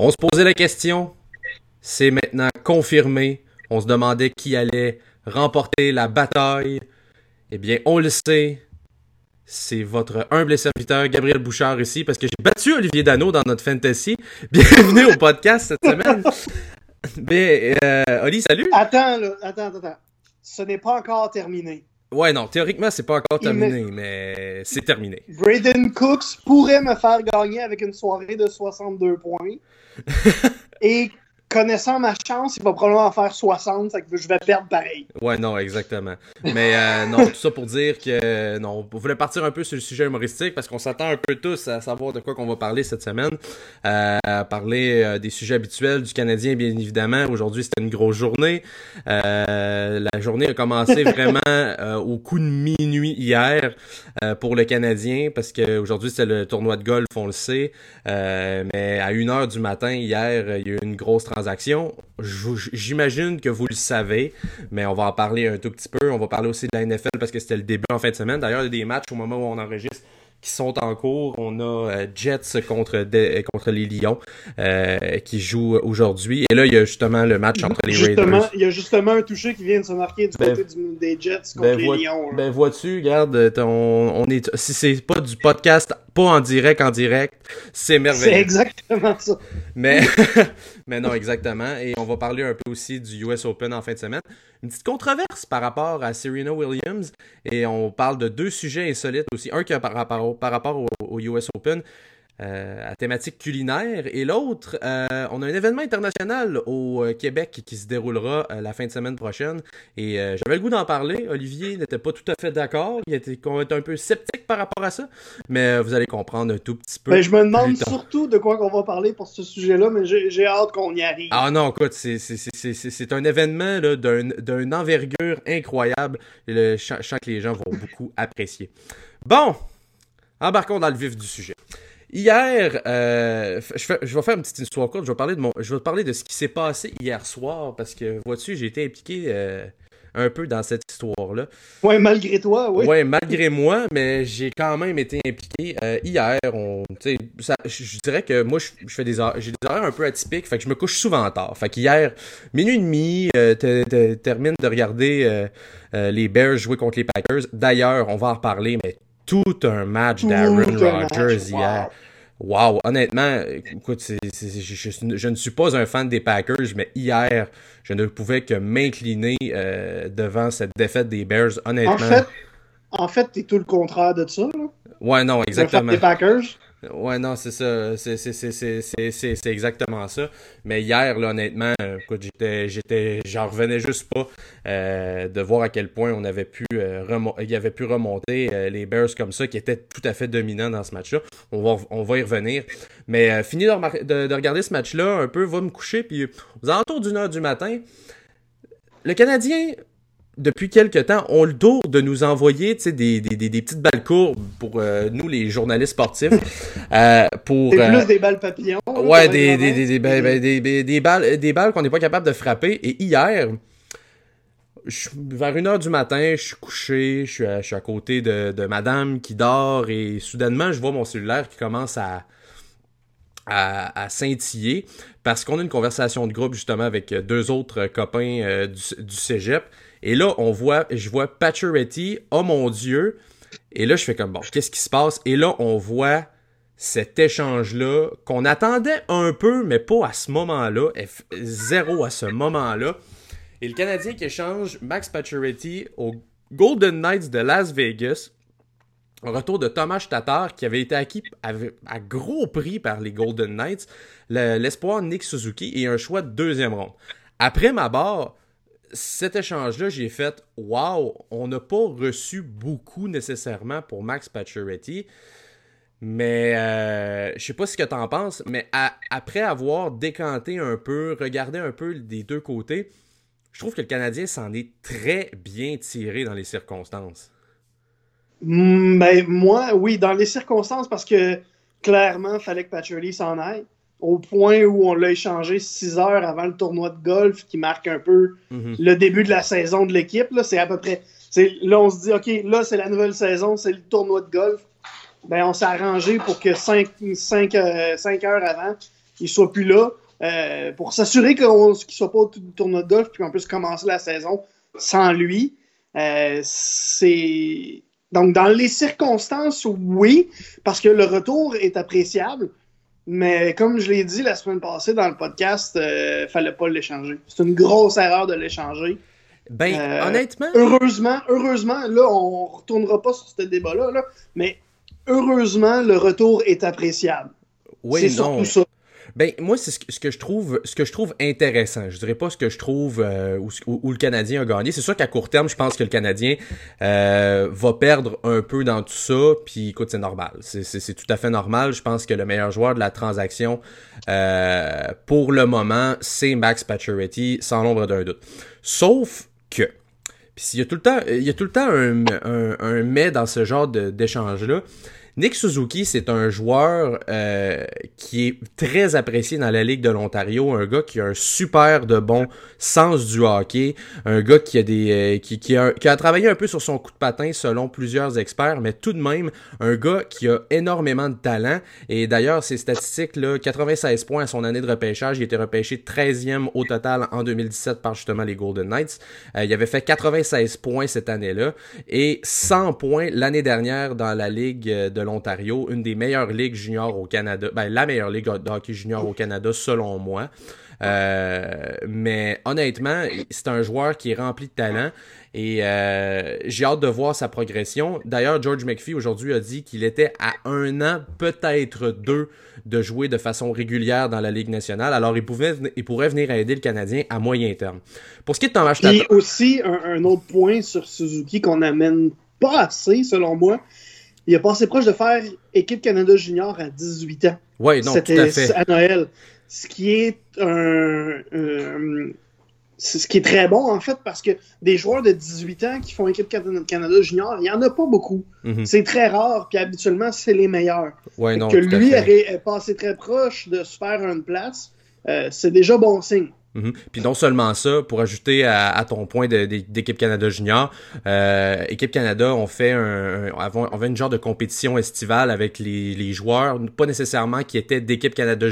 On se posait la question, c'est maintenant confirmé. On se demandait qui allait remporter la bataille. Eh bien, on le sait. C'est votre humble serviteur Gabriel Bouchard ici parce que j'ai battu Olivier Dano dans notre fantasy. Bienvenue au podcast cette semaine. Mais, euh, salut. Attends, attends, attends. Ce n'est pas encore terminé. Ouais, non, théoriquement, c'est pas encore terminé, mais c'est terminé. Braden Cooks pourrait me faire gagner avec une soirée de 62 points. Et connaissant ma chance, il va probablement en faire 60, ça que je vais perdre pareil. Ouais, non, exactement. Mais euh, non, tout ça pour dire que non, on voulait partir un peu sur le sujet humoristique parce qu'on s'attend un peu tous à savoir de quoi qu'on va parler cette semaine. Euh, parler euh, des sujets habituels du Canadien, bien évidemment. Aujourd'hui, c'était une grosse journée. Euh, la journée a commencé vraiment euh, au coup de minuit hier pour le Canadien parce qu'aujourd'hui, c'est le tournoi de golf, on le sait. mais à 1h du matin, hier, il y a eu une grosse transaction. J'imagine que vous le savez, mais on va en parler un tout petit peu. On va parler aussi de la NFL parce que c'était le début en fin de semaine. D'ailleurs, il y a des matchs au moment où on enregistre qui sont en cours. On a euh, Jets contre, contre les Lions euh, qui jouent aujourd'hui. Et là, il y a justement le match entre les justement, Raiders. Il y a justement un touché qui vient de se marquer du ben, côté des Jets contre ben, les Lions. Ben vois-tu, regarde, on, est, si c'est pas du podcast, pas en direct, en direct, c'est merveilleux. C'est exactement ça. Mais, mais non, exactement. Et on va parler un peu aussi du US Open en fin de semaine. Une petite controverse par rapport à Serena Williams. Et on parle de deux sujets insolites aussi. Un qui a par rapport par rapport au, US Open. Euh, à thématique culinaire. Et l'autre, euh, on a un événement international au euh, Québec qui se déroulera la fin de semaine prochaine. Et j'avais le goût d'en parler. Olivier n'était pas tout à fait d'accord. Il était, un peu sceptique par rapport à ça. Mais vous allez comprendre un tout petit peu. Ben, je me demande surtout de quoi qu'on va parler pour ce sujet-là, mais j'ai hâte qu'on y arrive. Ah non, écoute, c'est un événement d'une envergure incroyable. je sens que les gens vont beaucoup apprécier. Bon, Embarquons dans le vif du sujet. Hier, euh, je, vais faire une petite histoire courte. Je vais parler de mon, je vais parler de ce qui s'est passé hier soir parce que vois-tu, j'ai été impliqué euh, un peu dans cette histoire-là. Ouais, malgré toi, oui. Ouais, malgré moi, mais j'ai quand même été impliqué. Euh, hier, on, ça, je dirais que moi, je, fais des, j'ai des horaires un peu atypiques, fait que je me couche souvent tard. Fait qu'hier, minuit et demi, euh, termine de regarder les Bears jouer contre les Packers. D'ailleurs, on va en reparler, mais tout un match d'Aaron Rodgers hier. Wow. honnêtement, écoute, je, ne suis pas un fan des Packers, mais hier, je ne pouvais que m'incliner euh, devant cette défaite des Bears, honnêtement. En fait, en fait, t'es tout le contraire de ça, là. Ouais, non, exactement. Des Packers. Ouais, non, c'est ça. C'est exactement ça. Mais hier, là, honnêtement, écoute, j'étais, j'en revenais juste pas euh, de voir à quel point on avait pu, euh, avait pu remonter euh, les Bears comme ça, qui étaient tout à fait dominants dans ce match-là. On va, on va y revenir. Mais fini de, de, regarder ce match-là, un peu, va me coucher, puis aux alentours d'une heure du matin, le Canadien depuis quelques temps, ont le dos de nous envoyer des, des, des, des, petites balles courbes pour euh, nous, les journalistes sportifs. Euh, pour, C'est plus euh, des balles papillons. Ouais, des, des, des, ben, ben, des, balles, des balles qu'on n'est pas capable de frapper. Et hier, je, vers une heure du matin, je suis couché, je suis à, je suis à côté de, de madame qui dort et soudainement, je vois mon cellulaire qui commence à, à, à scintiller parce qu'on a une conversation de groupe justement avec deux autres copains du, du cégep. Et là, on voit, je vois Pacioretty, oh mon Dieu. Et là, je fais comme, bon, qu'est-ce qui se passe? Et là, on voit cet échange-là qu'on attendait un peu, mais pas à ce moment-là. Zéro à ce moment-là. Et le Canadien qui échange Max Pacioretty au Golden Knights de Las Vegas. Retour de Thomas Tatar, qui avait été acquis à, gros prix par les Golden Knights, l'espoir Nick Suzuki et un choix de deuxième ronde. Après ma barre, cet échange-là, j'ai fait Wow, on n'a pas reçu beaucoup nécessairement pour Max Pacioretty. Mais euh, je sais pas ce que tu en penses, mais après avoir décanté un peu, regardé un peu des deux côtés, je trouve que le Canadien s'en est très bien tiré dans les circonstances. Mm, ben, moi, oui, dans les circonstances, parce que clairement, fallait que s'en aille au point où on l'a échangé six heures avant le tournoi de golf qui marque un peu mhm. le début de la saison de l'équipe. C'est à peu près. Là, on se dit, OK, là, c'est la nouvelle saison, c'est le tournoi de golf. Ben, on s'est arrangé pour que cinq, cinq, euh, cinq heures avant, il soit plus là. Euh, pour s'assurer qu'il ne soit pas au tournoi de golf puis qu'on puisse commencer la saison sans lui. Euh, c'est donc dans les circonstances, oui, parce que le retour est appréciable. Mais comme je l'ai dit la semaine passée dans le podcast, euh, fallait pas l'échanger. C'est une grosse erreur de l'échanger. Ben, euh, honnêtement. Heureusement, heureusement, là, on retournera pas sur ce débat-là, là, mais heureusement, le retour est appréciable. Oui, c'est surtout ça. Ben moi c'est ce, que je trouve ce que je trouve intéressant. Je dirais pas ce que je trouve euh, où, le Canadien a gagné. C'est sûr qu'à court terme, je pense que le Canadien euh, va perdre un peu dans tout ça. Puis écoute, c'est normal. C'est tout à fait normal. Je pense que le meilleur joueur de la transaction euh, pour le moment, c'est Max Pacioretty, sans l'ombre d'un doute. Sauf que puis il y a tout le temps, il y a tout le temps un, un, un mais dans ce genre d'échange là. Nick Suzuki, c'est un joueur euh, qui est très apprécié dans la Ligue de l'Ontario, un gars qui a un super de bon sens du hockey, un gars qui a des euh, qui, qui, a, qui, a, travaillé un peu sur son coup de patin selon plusieurs experts, mais tout de même un gars qui a énormément de talent. Et d'ailleurs, ses statistiques, là, 96 points à son année de repêchage, il était repêché 13e au total en 2017 par justement les Golden Knights. Euh, il avait fait 96 points cette année-là et 100 points l'année dernière dans la Ligue de l'Ontario, une des meilleures ligues juniors au Canada, ben, la meilleure ligue de hockey junior au Canada selon moi. Euh, mais honnêtement, c'est un joueur qui est rempli de talent et euh, j'ai hâte de voir sa progression. D'ailleurs, George McPhee aujourd'hui a dit qu'il était à un an, peut-être deux, de jouer de façon régulière dans la Ligue nationale. Alors, il, pouvait, il pourrait venir aider le Canadien à moyen terme. Pour ce qui est de Thomas Et aussi, un, un, autre point sur Suzuki qu'on n'amène pas assez, selon moi, il a passé proche de faire équipe Canada Junior à 18 ans. Oui, non, tout à fait. à Noël. Ce qui est un, ce qui est très bon en fait parce que des joueurs de 18 ans qui font équipe Canada Junior, il n'y en a pas beaucoup. Mhm. C'est très rare, puis habituellement, c'est les meilleurs. Ouais, non, que lui ait passé très proche de se faire une place, euh, c'est déjà bon signe. Mhm. Puis non seulement ça, pour ajouter à, ton point d'équipe Canada Junior, euh, équipe Canada, on fait un, on avait une genre de compétition estivale avec les, les joueurs, pas nécessairement qui étaient d'équipe Canada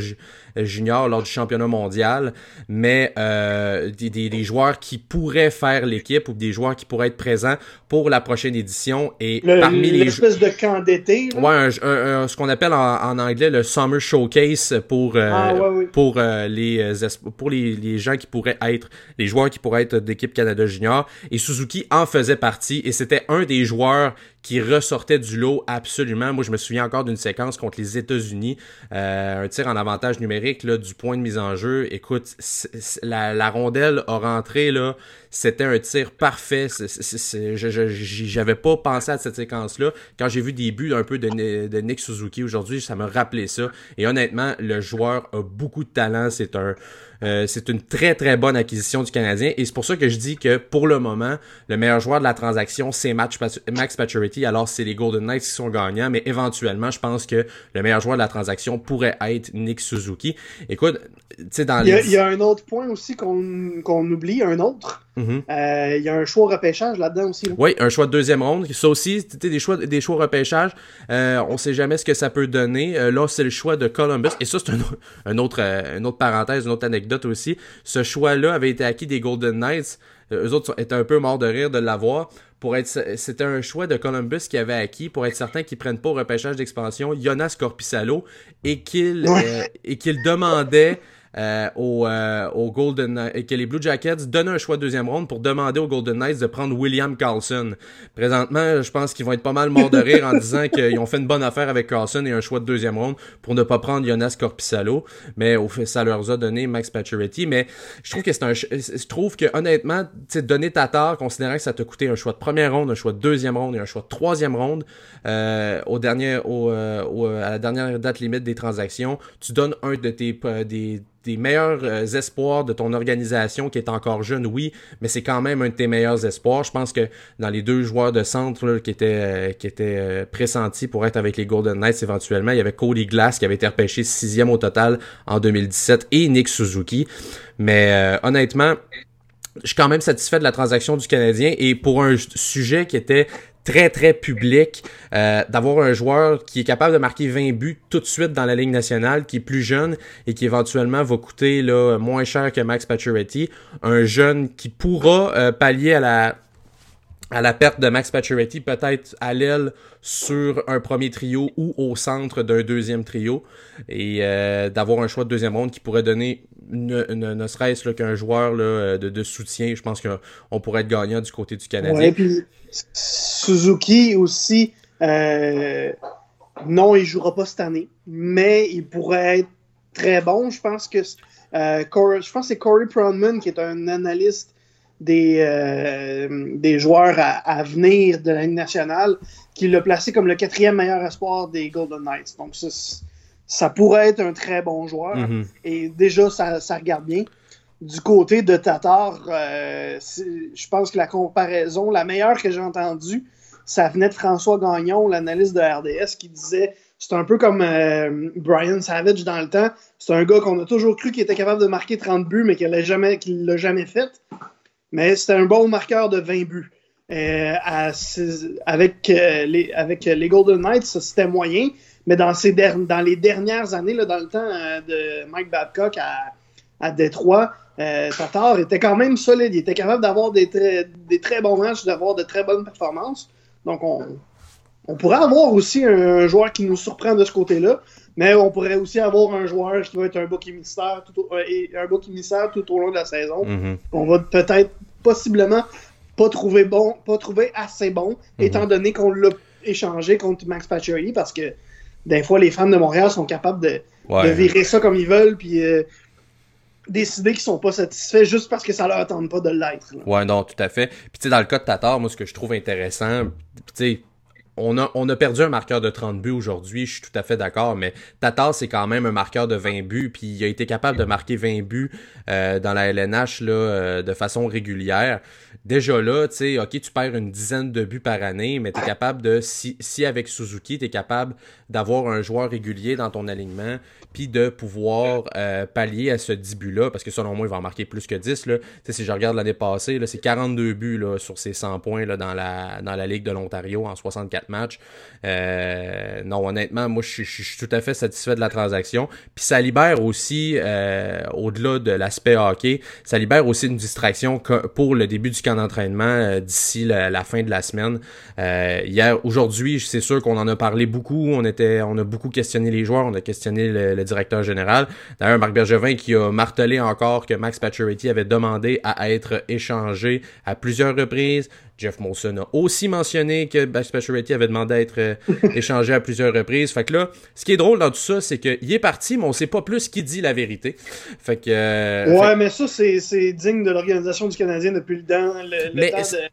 Junior lors du championnat mondial, mais euh, des, des, joueurs qui pourraient faire l'équipe ou des joueurs qui pourraient être présents pour la prochaine édition et parmi les espèce de camp d'été. Ouais, ce qu'on appelle en, anglais le summer showcase pour euh, ah, pour euh, les pour les les gens qui pourraient être, les joueurs qui pourraient être d'équipe Canada Junior. Et Suzuki en faisait partie et c'était un des joueurs qui ressortait du lot absolument. Moi, je me souviens encore d'une séquence contre les États-Unis, euh, un tir en avantage numérique là, du point de mise en jeu. Écoute, la, rondelle a rentré là, c'était un tir parfait. J'avais pas pensé à cette séquence-là. Quand j'ai vu des buts un peu de, de Nick Suzuki aujourd'hui, ça me rappelait ça. Et honnêtement, le joueur a beaucoup de talent. C'est un euh, c'est une très très bonne acquisition du Canadien et c'est pour ça que je dis que pour le moment, le meilleur joueur de la transaction, c'est Max Pacioretty. Alors c'est les Golden Knights qui sont gagnants, mais éventuellement, je pense que le meilleur joueur de la transaction pourrait être Nick Suzuki. Écoute, tu sais dans il y, a, il y a un autre point aussi qu'on oublie, un autre. Mm-hmm. Euh, il y a un choix repêchage là-dedans aussi. Là. Oui, un choix de deuxième ronde. Ça aussi, des choix, des choix repêchage. Euh, on sait jamais ce que ça peut donner. Euh, là, c'est le choix de Columbus. Et ça, c'est un, un, autre, une autre parenthèse, une autre anecdote aussi. Ce choix-là avait été acquis des Golden Knights. Eux autres étaient un peu morts de rire de l'avoir. Pour être, c'était un choix de Columbus qui avait acquis pour être certain qu'ils prennent pas au repêchage d'expansion Jonas Corpissalo et qu'il et qu'il demandait euh, au, euh, Golden et que les Blue Jackets donnent un choix de deuxième ronde pour demander aux Golden Knights de prendre William Carlson. Présentement, je pense qu'ils vont être pas mal morts de rire en disant qu'ils ont fait une bonne affaire avec Carlson et un choix de deuxième ronde pour ne pas prendre Jonas Corpissalo, mais au fait, ça leur a donné Max Pacioretty. Mais je trouve que c'est un, je trouve que honnêtement, tu donner ta tard, considérant que ça t'a coûté un choix de première ronde, un choix de deuxième ronde et un choix de troisième ronde euh, au dernier, au, euh, au, à la dernière date limite des transactions, tu donnes un de tes des des meilleurs euh, espoirs de ton organisation qui est encore jeune, oui, mais c'est quand même un de tes meilleurs espoirs. Je pense que dans les deux joueurs de centre qui étaient, euh, qui étaient euh, pressentis pour être avec les Golden Knights éventuellement, il y avait Cody Glass qui avait été repêché sixième au total en 2017 et Nick Suzuki. Mais honnêtement, je suis quand même satisfait de la transaction du Canadien et pour un sujet qui était très très public, euh, d'avoir un joueur qui est capable de marquer 20 buts tout de suite dans la Ligue nationale, qui est plus jeune et qui éventuellement va coûter là, moins cher que Max Pacioretty, un jeune qui pourra euh, pallier à la à la perte de Max Pacioretty, peut-être à l'aile sur un premier trio ou au centre d'un deuxième trio, et euh, d'avoir un choix de deuxième ronde qui pourrait donner ne, ne, serait-ce qu'un joueur là, de, soutien. Je pense qu'on pourrait être gagnant du côté du Canadien. Ouais, puis Suzuki aussi, euh, non, il jouera pas cette année, mais il pourrait être très bon. Je pense que euh, je pense c'est Corey Proudman qui est un analyste des, euh, des joueurs à, venir de la Ligue nationale, qui l'a placé comme le quatrième meilleur espoir des Golden Knights. Donc, ça, ça pourrait être un très bon joueur. Mm-hmm. Et déjà, ça, ça, regarde bien. Du côté de Tatar, euh, je pense que la comparaison, la meilleure que j'ai entendue, ça venait de François Gagnon, l'analyste de RDS, qui disait c'est un peu comme euh, Brian Savage dans le temps. C'est un gars qu'on a toujours cru qu'il était capable de marquer 30 buts, mais qu'il ne jamais, l'a jamais fait mais c'était un bon marqueur de 20 buts. Euh, avec, les, avec les Golden Knights, c'était moyen, mais dans, ces dans les dernières années, là, dans le temps euh, de Mike Babcock à, à Détroit, Tatar était quand même solide. Il était capable d'avoir des, très, des très bons matchs, d'avoir de très bonnes performances. Donc, on, on pourrait avoir aussi un, joueur qui nous surprend de ce côté-là, mais on pourrait aussi avoir un joueur qui va être un bouc émissaire tout au, un tout au long de la saison. Mm-hmm. On va peut-être possiblement pas trouver bon, pas trouver assez bon, mhm. étant donné qu'on l'a échangé contre Max Pacioretty, parce que des fois, les fans de Montréal sont capables de, virer ça comme ils veulent, puis euh, décider qu'ils sont pas satisfaits juste parce que ça leur tente pas de l'être. Ouais, non, tout à fait. Puis tu sais, dans le cas de Tatar, moi, ce que je trouve intéressant, tu sais, on a, on a perdu un marqueur de 30 buts aujourd'hui, je suis tout à fait d'accord, mais Tatar, c'est quand même un marqueur de 20 buts, puis il a été capable de marquer 20 buts euh, dans la LNH là, euh, de façon régulière. Déjà là, tu sais, ok, tu perds une dizaine de buts par année, mais tu es capable de, si, si avec Suzuki, tu es capable d'avoir un joueur régulier dans ton alignement, puis de pouvoir euh, pallier à ce 10 buts-là, parce que selon moi, il va en marquer plus que 10. Là. si je regarde l'année passée, c'est 42 buts sur ses 100 points là, dans, la, dans la Ligue de l'Ontario en 64 matchs. Euh, non, honnêtement, moi, je suis tout à fait satisfait de la transaction. Puis ça libère aussi, euh, au-delà de l'aspect hockey, ça libère aussi une distraction pour le début du camp d'entraînement d'ici la, fin de la semaine. hier, aujourd'hui, c'est sûr qu'on en a parlé beaucoup. On, était, on a beaucoup questionné les joueurs, on a questionné le directeur général. D'ailleurs, Marc Bergevin qui a martelé encore que Max Pacioretty avait demandé à être échangé à plusieurs reprises. Jeff Molson a aussi mentionné que Max Pacioretty avait demandé à être euh, échangé à plusieurs reprises. Fait que là, ce qui est drôle dans tout ça, c'est qu'il est parti, mais on sait pas plus qui dit la vérité. Fait que... Euh, ouais, mais ça, c'est digne de l'organisation du Canadien depuis le temps, le, temps de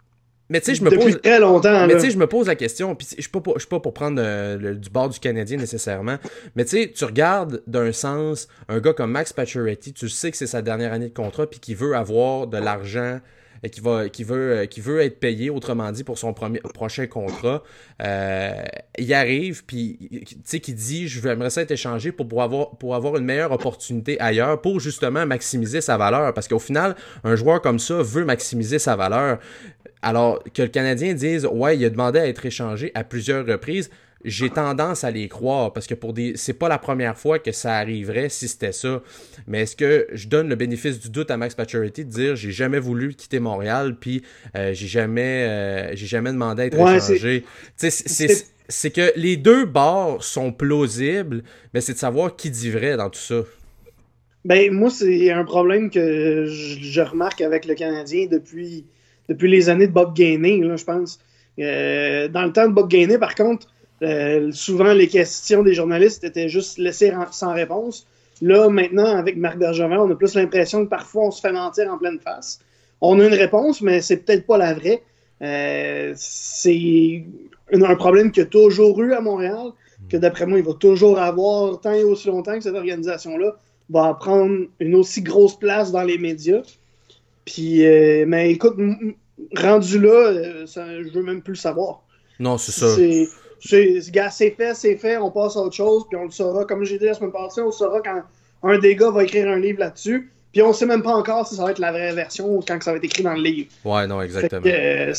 mais tu sais, je me pose. très longtemps. Mais tu sais, je me pose la question, puis je suis pas, pour, suis pas pour prendre euh, du bord du Canadien nécessairement. Mais tu sais, tu regardes d'un sens un gars comme Max Pacioretty, tu sais que c'est sa dernière année de contrat, puis qu'il veut avoir de l'argent qui va qui veut euh, qui veut être payé autrement dit pour son premier prochain contrat euh, il arrive puis tu sais qui dit je j'aimerais ça être échangé pour, pour avoir pour avoir une meilleure opportunité ailleurs pour justement maximiser sa valeur parce qu'au final un joueur comme ça veut maximiser sa valeur. Alors que le Canadien dise ouais, il a demandé à être échangé à plusieurs reprises, j'ai tendance à les croire parce que pour des c'est pas la première fois que ça arriverait si c'était ça. Mais est-ce que je donne le bénéfice du doute à Max Pacioretty de dire j'ai jamais voulu quitter Montréal puis euh, j'ai jamais euh, j'ai jamais demandé à être échangé? C'est que les deux bords sont plausibles, mais c'est de savoir qui dit vrai dans tout ça. Ben moi c'est un problème que je remarque avec le Canadien depuis depuis les années de Bob Gainey, je pense. Euh, dans le temps de Bob Gainey, par contre, euh, souvent les questions des journalistes étaient juste laissées sans réponse. Là, maintenant, avec Marc Bergevin, on a plus l'impression que parfois on se fait mentir en pleine face. On a une réponse, mais c'est peut-être pas la vraie. Euh, c'est un problème qu'il y a toujours eu à Montréal, que d'après moi, il va toujours avoir tant et aussi longtemps que cette organisation-là va prendre une aussi grosse place dans les médias. Puis, euh, mais écoute, rendu là, euh, je veux même plus le savoir. Non, c'est ça. C'est fait, c'est fait, on passe à autre chose, puis on le saura. Comme j'ai dit la semaine passée, on le saura quand un des gars va écrire un livre là-dessus. Puis on sait même pas encore si ça va être la vraie version ou quand ça va être écrit dans le livre. Ouais, non, exactement. Euh,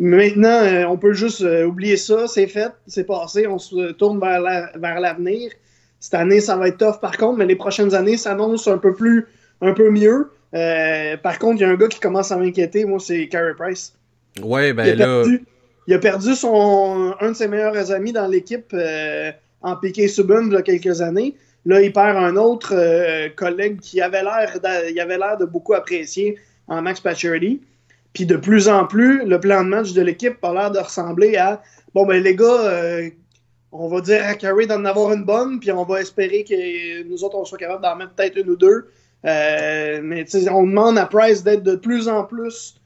Maintenant, euh, on peut juste euh, oublier ça, c'est fait, c'est passé, on se tourne vers l'avenir. La, Cette année, ça va être tough par contre, mais les prochaines années s'annoncent un peu plus, un peu mieux. Par contre, il y a un gars qui commence à m'inquiéter, moi, c'est Carey Price. Ouais, ben il là. Perdu, il a perdu son, un de ses meilleurs amis dans l'équipe en Piqué Subban il y a quelques années. Là, il perd un autre collègue qui avait l'air de beaucoup apprécier en Max Pacioretty. Puis de plus en plus, le plan de match de l'équipe a l'air de ressembler à bon, ben les gars, euh, on va dire à Carey d'en avoir une bonne, puis on va espérer que nous autres, on soit capable d'en mettre peut-être une ou deux. Euh, mais on demande à Price d'être de plus en plus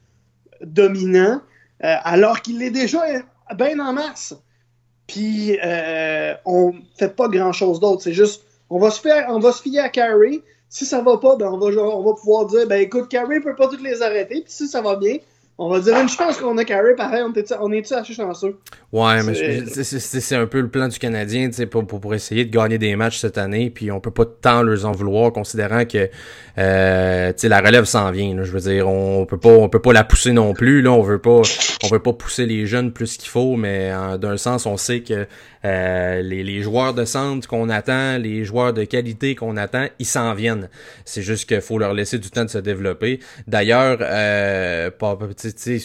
dominant, euh, alors qu'il est déjà bien en masse. Puis euh, on fait pas grand-chose d'autre. C'est juste, on va se faire, on va se fier à Carey. Si ça va pas, ben on va, on va pouvoir dire, ben écoute, Carey peut pas toutes les arrêter. Puis si ça va bien, on va dire une chance qu'on a Carey, pareil, on est-tu on est assez chanceux? Ouais, mais c'est un peu le plan du Canadien, tu sais, pour, pour, pour, essayer de gagner des matchs cette année, puis on peut pas tant leur en vouloir, considérant que, euh, tu sais, la relève s'en vient, je veux dire, on peut pas, on peut pas la pousser non plus, là, on veut pas, on veut pas pousser les jeunes plus qu'il faut, mais d'un sens, on sait que euh, les, les, joueurs de centre qu'on attend, les joueurs de qualité qu'on attend, ils s'en viennent. C'est juste qu'il faut leur laisser du temps de se développer. D'ailleurs, euh,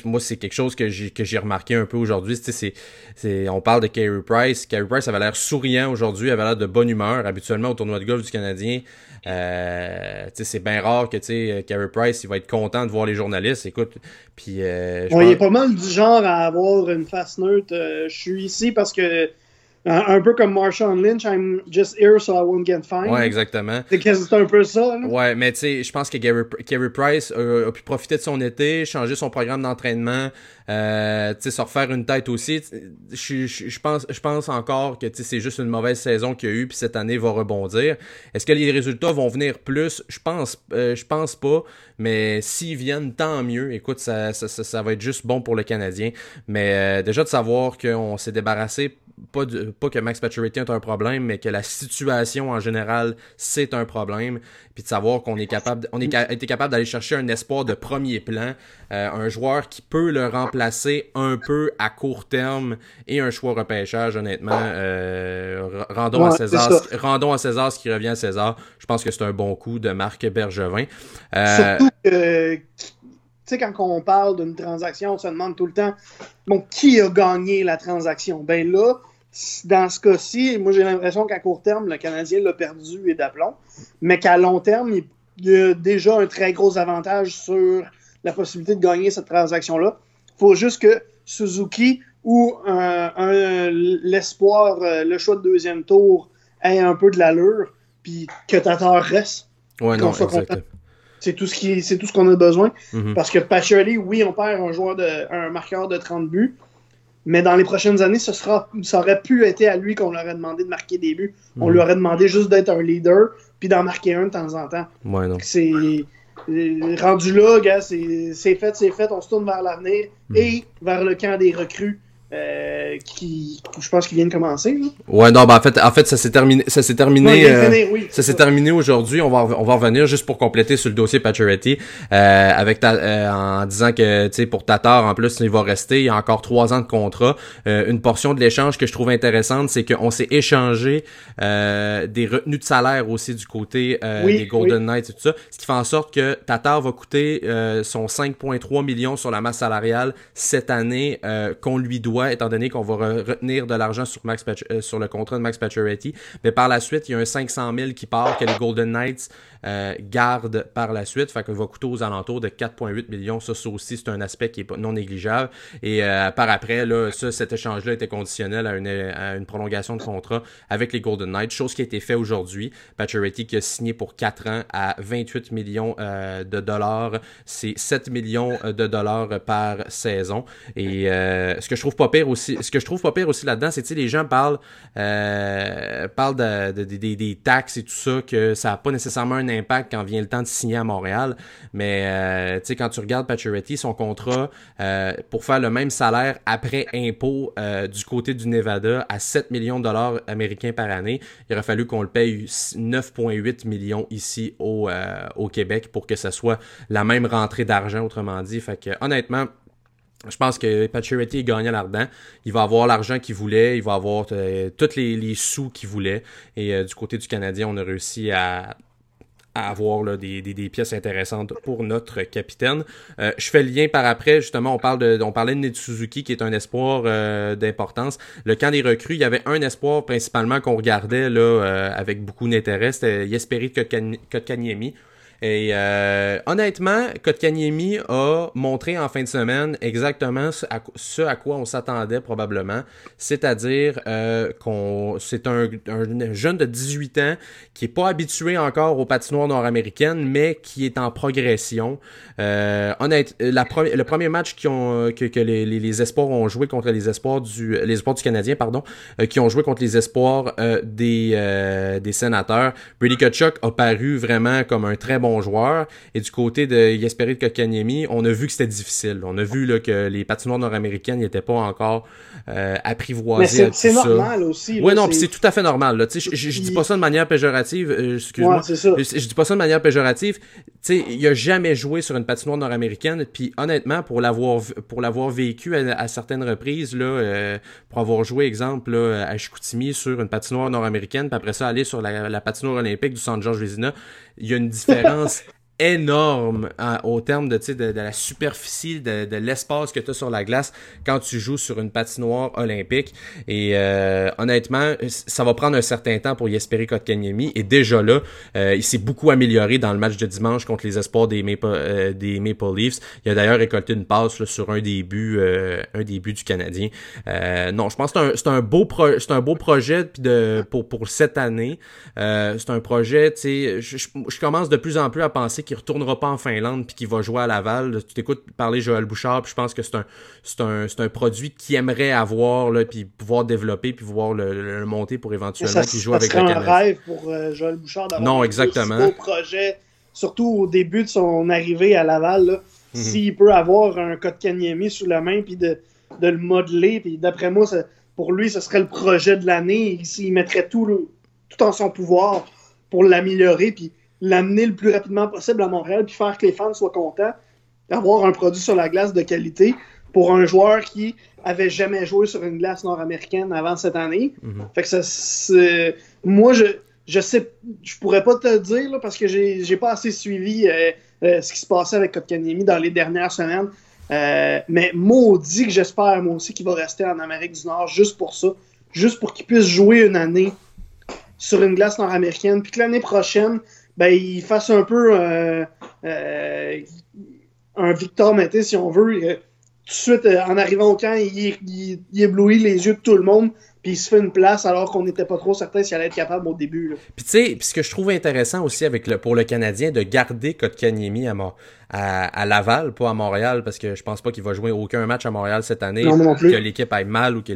moi c'est quelque chose que j'ai que j'ai remarqué un peu aujourd'hui. C'est, c'est, on parle de Carey Price. Carey Price avait l'air souriant aujourd'hui, avait l'air de bonne humeur. Habituellement au tournoi de golf du Canadien, euh, c'est bien rare que Carey Price il va être content de voir les journalistes. Écoute, puis euh, est pas mal du genre à avoir une face neutre. Euh, je suis ici parce que un, peu comme Marshawn Lynch, I'm just here so I won't get fined. Ouais, exactement. C'est un peu ça. Là. Ouais, mais tu sais, je pense que Gary, Gary Price a, pu profiter de son été, changer son programme d'entraînement, euh, tu sais, se refaire une tête aussi. Je, pense, je pense encore que c'est juste une mauvaise saison qu'il y a eu, puis cette année va rebondir. Est-ce que les résultats vont venir plus? Je pense, euh, je pense pas. Mais s'ils viennent, tant mieux. Écoute, ça, ça, ça, va être juste bon pour le Canadien. Mais euh, déjà de savoir qu'on s'est débarrassé pas, pas que Max Pacioretty est un problème, mais que la situation en général, c'est un problème. Puis de savoir qu'on est capable, on est été capable d'aller chercher un espoir de premier plan, un joueur qui peut le remplacer un peu à court terme et un choix repêchage, honnêtement. Euh, rendons, à César, rendons à César ce qui revient à César. Je pense que c'est un bon coup de Marc Bergevin. Euh, Surtout que tu sais, quand on parle d'une transaction, on se demande tout le temps, bon, qui a gagné la transaction? Ben là, dans ce cas-ci, moi j'ai l'impression qu'à court terme, le Canadien l'a perdu et d'aplomb, mais qu'à long terme, il y a déjà un très gros avantage sur la possibilité de gagner cette transaction-là. Il faut juste que Suzuki ou l'espoir, euh, le choix de deuxième tour ait un peu de l'allure, puis que Tatar reste. Ouais, non, c'est tout ce qui, c'est tout ce qu'on a besoin. Mm-hmm. Parce que Pacholi, oui, on perd un joueur de, un marqueur de 30 buts, mais dans les prochaines années, ce sera, ça aurait pu être à lui qu'on leur aurait demandé de marquer des buts. On mm-hmm. lui aurait demandé juste d'être un leader, puis d'en marquer un de temps en temps. Ouais, non. C'est rendu là, gars, c'est fait, c'est fait. On se tourne vers l'avenir et vers le camp des recrues. Euh, qui, je pense qu'il vient de commencer. Là. Ouais, non, ben en fait, en fait, ça s'est terminé, ça s'est terminé, euh, ça s'est terminé aujourd'hui. On va, on va revenir juste pour compléter sur le dossier Pacioretty, euh, avec ta, euh, en disant que, tu sais, pour Tatar, en plus, il va rester. Il y a encore trois ans de contrat. une portion de l'échange que je trouve intéressante, c'est qu'on s'est échangé des retenues de salaire aussi du côté des Golden Knights et tout ça, ce qui fait en sorte que Tatar va coûter son 5,3 millions sur la masse salariale cette année qu'on lui doit étant donné qu'on va retenir de l'argent sur, Max euh, sur le contrat de Max Pacioretty. Mais par la suite, il y a un 500 000 qui part que les Golden Knights euh, gardent par la suite. Fait va coûter aux alentours de 4,8 millions. Ça, ça aussi, c'est un aspect qui est non négligeable. Et euh, par après, là, ça, cet échange-là était conditionnel à une, prolongation de contrat avec les Golden Knights, chose qui a été fait aujourd'hui. Pacioretty qui a signé pour 4 ans à 28 millions de dollars. C'est 7 millions de dollars par saison. Et ce que je trouve pas pire aussi, ce que je trouve pas pire aussi là-dedans, c'est que les gens parlent, euh, parlent de, des taxes et tout ça, que ça n'a pas nécessairement impact quand vient le temps de signer à Montréal. Mais euh, tu sais, quand tu regardes Pacioretty, son contrat euh, pour faire le même salaire après impôt euh, du côté du Nevada à 7 millions de dollars américains par année, il aurait fallu qu'on le paye 9,8 millions ici au, au Québec pour que ça soit la même rentrée d'argent, autrement dit. Fait que honnêtement, je pense que Pacioretty est gagnant l'ardent. Il va avoir l'argent qu'il voulait, il va avoir tous les, sous qu'il voulait. Et du côté du Canadien, on a réussi à, avoir là, des, pièces intéressantes pour notre capitaine. Euh, je fais le lien par après, justement, on parle de on parlait de Ned Suzuki qui est un espoir d'importance. Le camp des recrues, il y avait un espoir principalement qu'on regardait là avec beaucoup d'intérêt, c'était Yesperi Kotkaniemi. Et euh, honnêtement, Kotkaniemi a montré en fin de semaine exactement ce à, quoi on s'attendait probablement, c'est-à-dire euh, qu'on c'est un, jeune de 18 ans qui est pas habitué encore aux patinoires nord-américaines, mais qui est en progression. Euh, la le premier match ont, que, que les, les, espoirs ont joué contre les espoirs du les espoirs du Canadien, pardon, euh, qui ont joué contre les espoirs euh, des, euh, des sénateurs, Brady Kachuk a paru vraiment comme un très bon joueur. Et du côté de Yesperi de Kotkaniemi, on a vu que c'était difficile. On a vu là, que les patinoires nord-américaines n'étaient pas encore euh, apprivoisées Mais c'est normal aussi. Oui, non, c'est tout à fait normal. Je, dis pas ça de manière péjorative. Euh, excuse-moi. je, dis pas ça de manière péjorative. sais, il a jamais joué sur une patinoire nord-américaine. Puis honnêtement, pour l'avoir pour l'avoir vécu à, certaines reprises, là, euh, pour avoir joué, exemple, là, à Chicoutimi sur une patinoire nord-américaine, puis après ça, aller sur la, la patinoire olympique du San Georges Vézina, il y a une différence énorme hein, au terme de, de, de la superficie, de, de l'espace que tu as sur la glace quand tu joues sur une patinoire olympique. Et euh, honnêtement, ça va prendre un certain temps pour Yesperi Kotkaniemi. Et déjà là, euh, il s'est beaucoup amélioré dans le match de dimanche contre les espoirs des Maple, euh, des Maple Leafs. Il a d'ailleurs récolté une passe là, sur un début, un début du Canadien. non, je pense que c'est un, un, beau c'est un beau projet de, pour, pour cette année. c'est un projet, tu sais, je, je commence de plus en plus à penser qui retournera pas en Finlande puis qui va jouer à Laval. Tu t'écoutes parler Joël Bouchard, puis je pense que c'est un c'est un, un produit qu'il aimerait avoir là puis pouvoir développer puis pouvoir le, monter pour éventuellement qu'il joue avec le Canada. un rêve pour euh, Joël Bouchard d'avoir non, exactement. un projet surtout au début de son arrivée à Laval mhm. s'il peut avoir un code Kanyemi sous la main puis de, de le modeler puis d'après moi pour lui ce serait le projet de l'année s'il mettrait tout tout en son pouvoir pour l'améliorer puis l'amener le plus rapidement possible à Montréal, puis faire que les fans soient contents d'avoir un produit sur la glace de qualité pour un joueur qui avait jamais joué sur une glace nord-américaine avant cette année. Mhm. Fait que ça, moi, je, je sais, je pourrais pas te dire là, parce que j'ai pas assez suivi euh, euh, ce qui se passait avec Kotkaniemi dans les dernières semaines. Euh, mais maudit que j'espère moi aussi qu'il va rester en Amérique du Nord juste pour ça, juste pour qu'il puisse jouer une année sur une glace nord-américaine, puis que l'année prochaine, ben, il fasse un peu euh, euh, un Victor Mété, si on veut. tout de suite, euh, en arrivant au camp, il, il, éblouit les yeux de tout le monde, puis il se fait une place alors qu'on n'était pas trop certain s'il allait être capable au début. Puis tu sais, ce que je trouve intéressant aussi avec le, pour le Canadien, de garder Kotkaniemi à, à, à, Laval, pas à Montréal, parce que je pense pas qu'il va jouer aucun match à Montréal cette année, que l'équipe aille mal ou que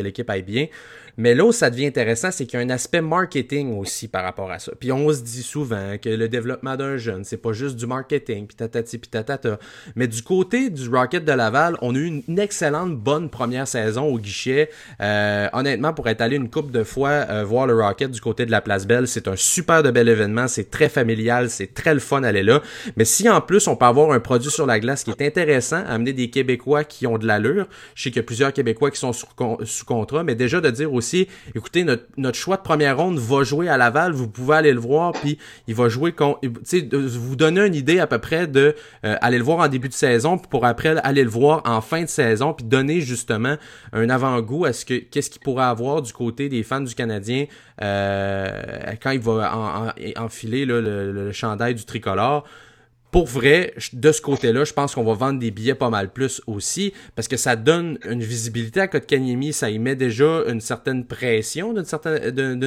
l'équipe aille bien. Mais là où ça devient intéressant, c'est qu'il y a un aspect marketing aussi par rapport à ça. Puis on se dit souvent que le développement d'un jeune, c'est pas juste du marketing, puis tatati, puis tatata. Mais du côté du Rocket de Laval, on a eu une excellente bonne première saison au guichet. Euh, honnêtement, pour être allé une couple de fois euh, voir le Rocket du côté de la Place Belle, c'est un super de bel événement, c'est très familial, c'est très le fun d'aller là. Mais si en plus on peut avoir un produit sur la glace qui est intéressant, amener des Québécois qui ont de l'allure, je sais qu'il y a plusieurs Québécois qui sont sous, sous contrat, mais déjà de dire aussi écoutez, notre, choix de première ronde va jouer à Laval, vous pouvez aller le voir, puis il va jouer contre, vous donner une idée à peu près de euh, aller le voir en début de saison, puis pour après aller le voir en fin de saison, puis donner justement un avant-goût à ce que qu'est-ce qu'il pourrait avoir du côté des fans du Canadien euh, quand il va enfiler le, le chandail du tricolore pour vrai, de ce côté-là, je pense qu'on va vendre des billets pas mal plus aussi, parce que ça donne une visibilité à Kotkaniemi, ça y met déjà une certaine pression d'une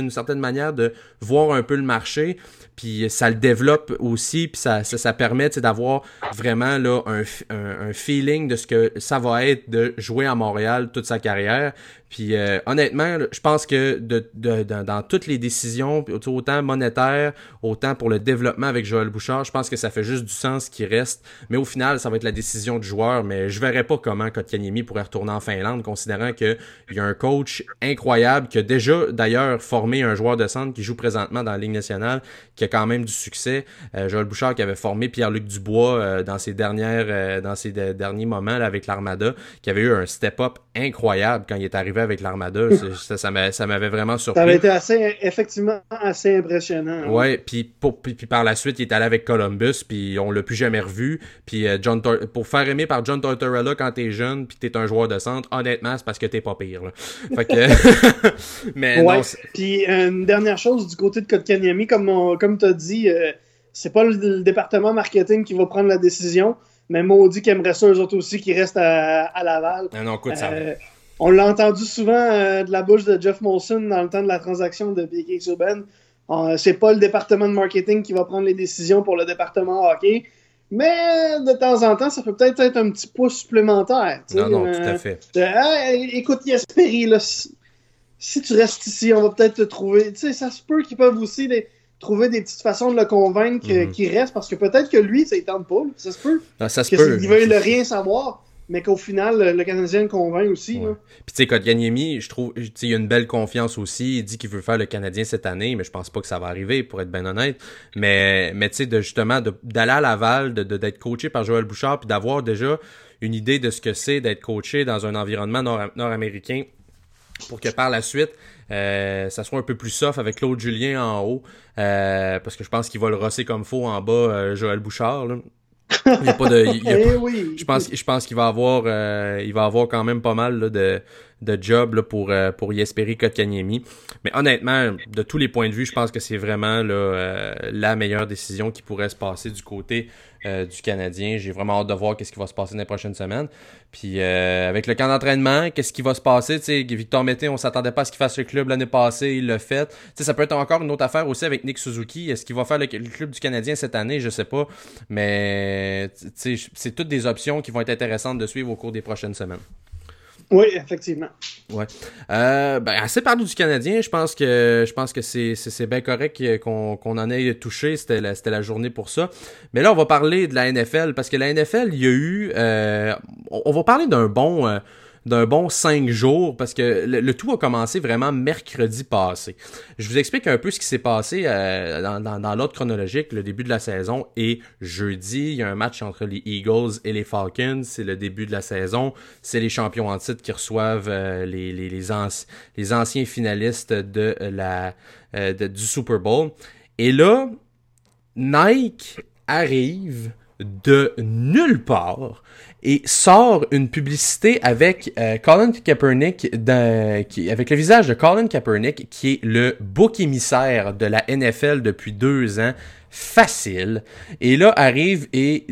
certaine, manière de voir un peu le marché, puis ça le développe aussi, puis ça, permet d'avoir vraiment un, feeling de ce que ça va être de jouer à Montréal toute sa carrière. Puis euh, honnêtement, je pense que de, de, dans toutes les décisions, autant monétaires, autant pour le développement avec Joël Bouchard, je pense que ça fait juste du sens qu'il reste. Mais au final, ça va être la décision du joueur. Mais je verrais pas comment Kotkaniemi pourrait retourner en Finlande, considérant qu'il y a un coach incroyable qui a déjà d'ailleurs formé un joueur de centre qui joue présentement dans la Ligue nationale, qui a quand même du succès. Euh, Joël Bouchard qui avait formé Pierre-Luc Dubois euh, dans ses dernières euh, dans ses derniers moments là, avec l'Armada, qui avait eu un step-up incroyable quand il est arrivé avec l'Armada. ça, ça m'avait vraiment surpris. Ça avait été assez, effectivement assez impressionnant. Hein. Ouais, puis, pour, puis, par la suite, il est allé avec Columbus, puis on l'a plus jamais revu. Puis John pour faire aimer par John Tortorella quand t'es jeune, puis t'es un joueur de centre, honnêtement, c'est parce que t'es pas pire. Là. Fait que... Mais ouais. Puis une dernière chose du côté de Kotkaniemi, comme, comme tu as dit, c'est pas le, département marketing qui va prendre la décision, mais maudit qui aimerait ça eux autres aussi qui restent à, Laval. Ah non, écoute, ça euh, on l'a entendu souvent euh, de la bouche de Jeff Molson dans le temps de la transaction de BK Subban. Euh, c'est pas le département de marketing qui va prendre les décisions pour le département hockey. Mais de temps en temps, ça peut peut-être être un petit pouce supplémentaire. Non, non, tout à fait. écoute, Yasperi, là, si, si, tu restes ici, on va peut-être te trouver. Tu sais, ça se peut qu'ils peuvent aussi. Des, trouver des petites façons de le convaincre mhm. qu'il reste parce que peut-être que lui, ça ne tente pas. Ça se peut. Ça se peut. Il veut rien savoir. Mais qu'au final, le Canadien le convainc aussi. Puis tu sais, Kotkaniemi, je trouve, il a une belle confiance aussi. Il dit qu'il veut faire le Canadien cette année, mais je pense pas que ça va arriver, pour être bien honnête. Mais, mais tu sais, de, justement, d'aller à Laval, de, d'être coaché par Joël Bouchard, puis d'avoir déjà une idée de ce que c'est d'être coaché dans un environnement nord-américain pour que par la suite, euh, ça soit un peu plus soft avec Claude Julien en haut, euh, parce que je pense qu'il va le rosser comme faux en bas, euh, Joël Bouchard. Là. Il y a pas de, eh Je pense, je pense qu'il va avoir, il va avoir quand même pas mal là, de, de job là, pour, pour y espérer Kotkaniemi. Mais honnêtement, de tous les points de vue, je pense que c'est vraiment là, la meilleure décision qui pourrait se passer du côté euh, du Canadien. J'ai vraiment hâte de voir qu'est-ce qui va se passer dans les prochaines semaines. Puis euh, avec le camp d'entraînement, qu'est-ce qui va se passer? sais Victor Mété, on s'attendait pas à ce qu'il fasse le club l'année passée, il l'a fait. ça peut être encore une autre affaire aussi avec Nick Suzuki. Est-ce qu'il va faire le, club du Canadien cette année? Je sais pas. Mais c'est toutes des options qui vont être intéressantes de suivre au cours des prochaines semaines. Oui, effectivement. Ouais. Euh, ben, assez parlé du Canadien. Je pense que je pense que c'est, bien correct qu'on, qu'on en ait touché. C'était la, la journée pour ça. Mais là, on va parler de la NFL parce que la NFL, il y a eu. Euh, on, va parler d'un bon. Euh, d'un bon cinq jours parce que le, tout a commencé vraiment mercredi passé. Je vous explique un peu ce qui s'est passé euh, dans, dans, l'ordre chronologique, le début de la saison et jeudi, il y a un match entre les Eagles et les Falcons, c'est le début de la saison, c'est les champions en titre qui reçoivent euh, les, anciens finalistes de la, euh, du Super Bowl. Et là, Nike arrive de nulle part et sort une publicité avec euh, Colin Kaepernick, qui, avec le visage de Colin Kaepernick, qui est le bouc émissaire de la NFL depuis deux ans, facile. Et là, arrive et,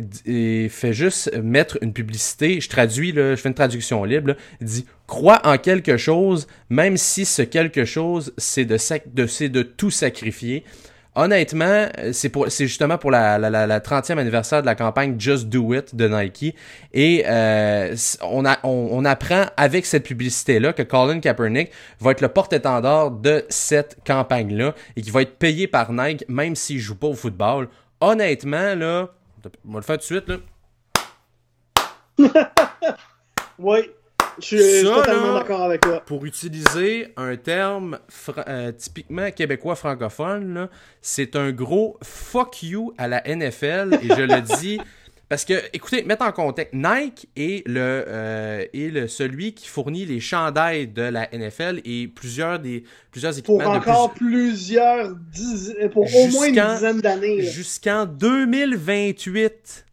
fait juste mettre une publicité, je traduis, là, je fais une traduction libre, dit « Crois en quelque chose, même si ce quelque chose, c'est de, de tout sacrifier. » honnêtement, c'est pour c'est justement pour la, la, la, 30e anniversaire de la campagne Just Do It de Nike. Et euh, on, apprend avec cette publicité-là que Colin Kaepernick va être le porte-étendard de cette campagne-là et qui va être payé par Nike même s'il joue pas au football. Honnêtement, là, on va le faire tout de suite, là. oui. Je suis totalement d'accord avec toi. Pour utiliser un terme euh, typiquement québécois francophone, c'est un gros fuck you à la NFL. et je le dis parce que, écoutez, mettre en contexte, Nike est le, euh, est le celui qui fournit les chandails de la NFL et plusieurs des plusieurs équipements. Pour encore plusieurs dizaines, pour au moins une dizaine d'années. Jusqu'en 2028.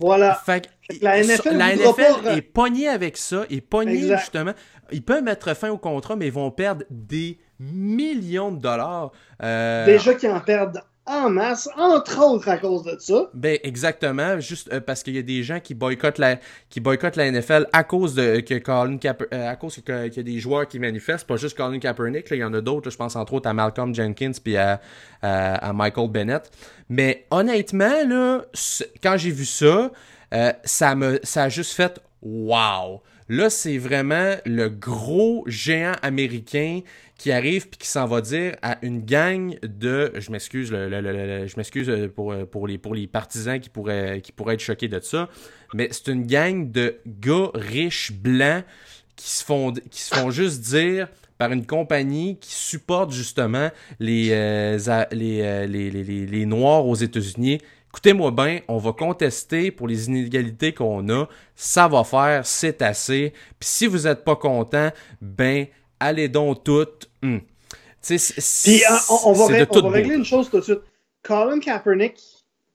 Voilà. Fait la NFL, la NFL est pognée avec ça, est pognée justement. Ils peuvent mettre fin au contrat, mais ils vont perdre des millions de dollars. Euh... Déjà qu'ils en perdent en masse, entre autres à cause de ça. Ben exactement, juste euh, parce qu'il y a des gens qui boycottent la qui boycottent la NFL à cause de que Colin euh, à cause qu'il y a des joueurs qui manifestent, pas juste Colin Kaepernick, il y en a d'autres, je pense entre autres à Malcolm Jenkins puis à, à, Michael Bennett. Mais honnêtement là, quand j'ai vu ça, euh, ça me ça a juste fait wow. Là, c'est vraiment le gros géant américain qui arrive puis qui s'en va dire à une gang de je m'excuse je m'excuse pour, pour les pour les partisans qui pourraient qui pourraient être choqués de ça mais c'est une gang de gars riches blancs qui se font qui se font juste dire par une compagnie qui supporte justement les, euh, euh, les, les, les, les, Noirs aux États-Unis. Écoutez-moi bien, on va contester pour les inégalités qu'on a. Ça va faire, c'est assez. Puis si vous n'êtes pas content, ben allez donc toutes. Hmm. Puis on, va, régler une chose tout de suite. Colin Kaepernick,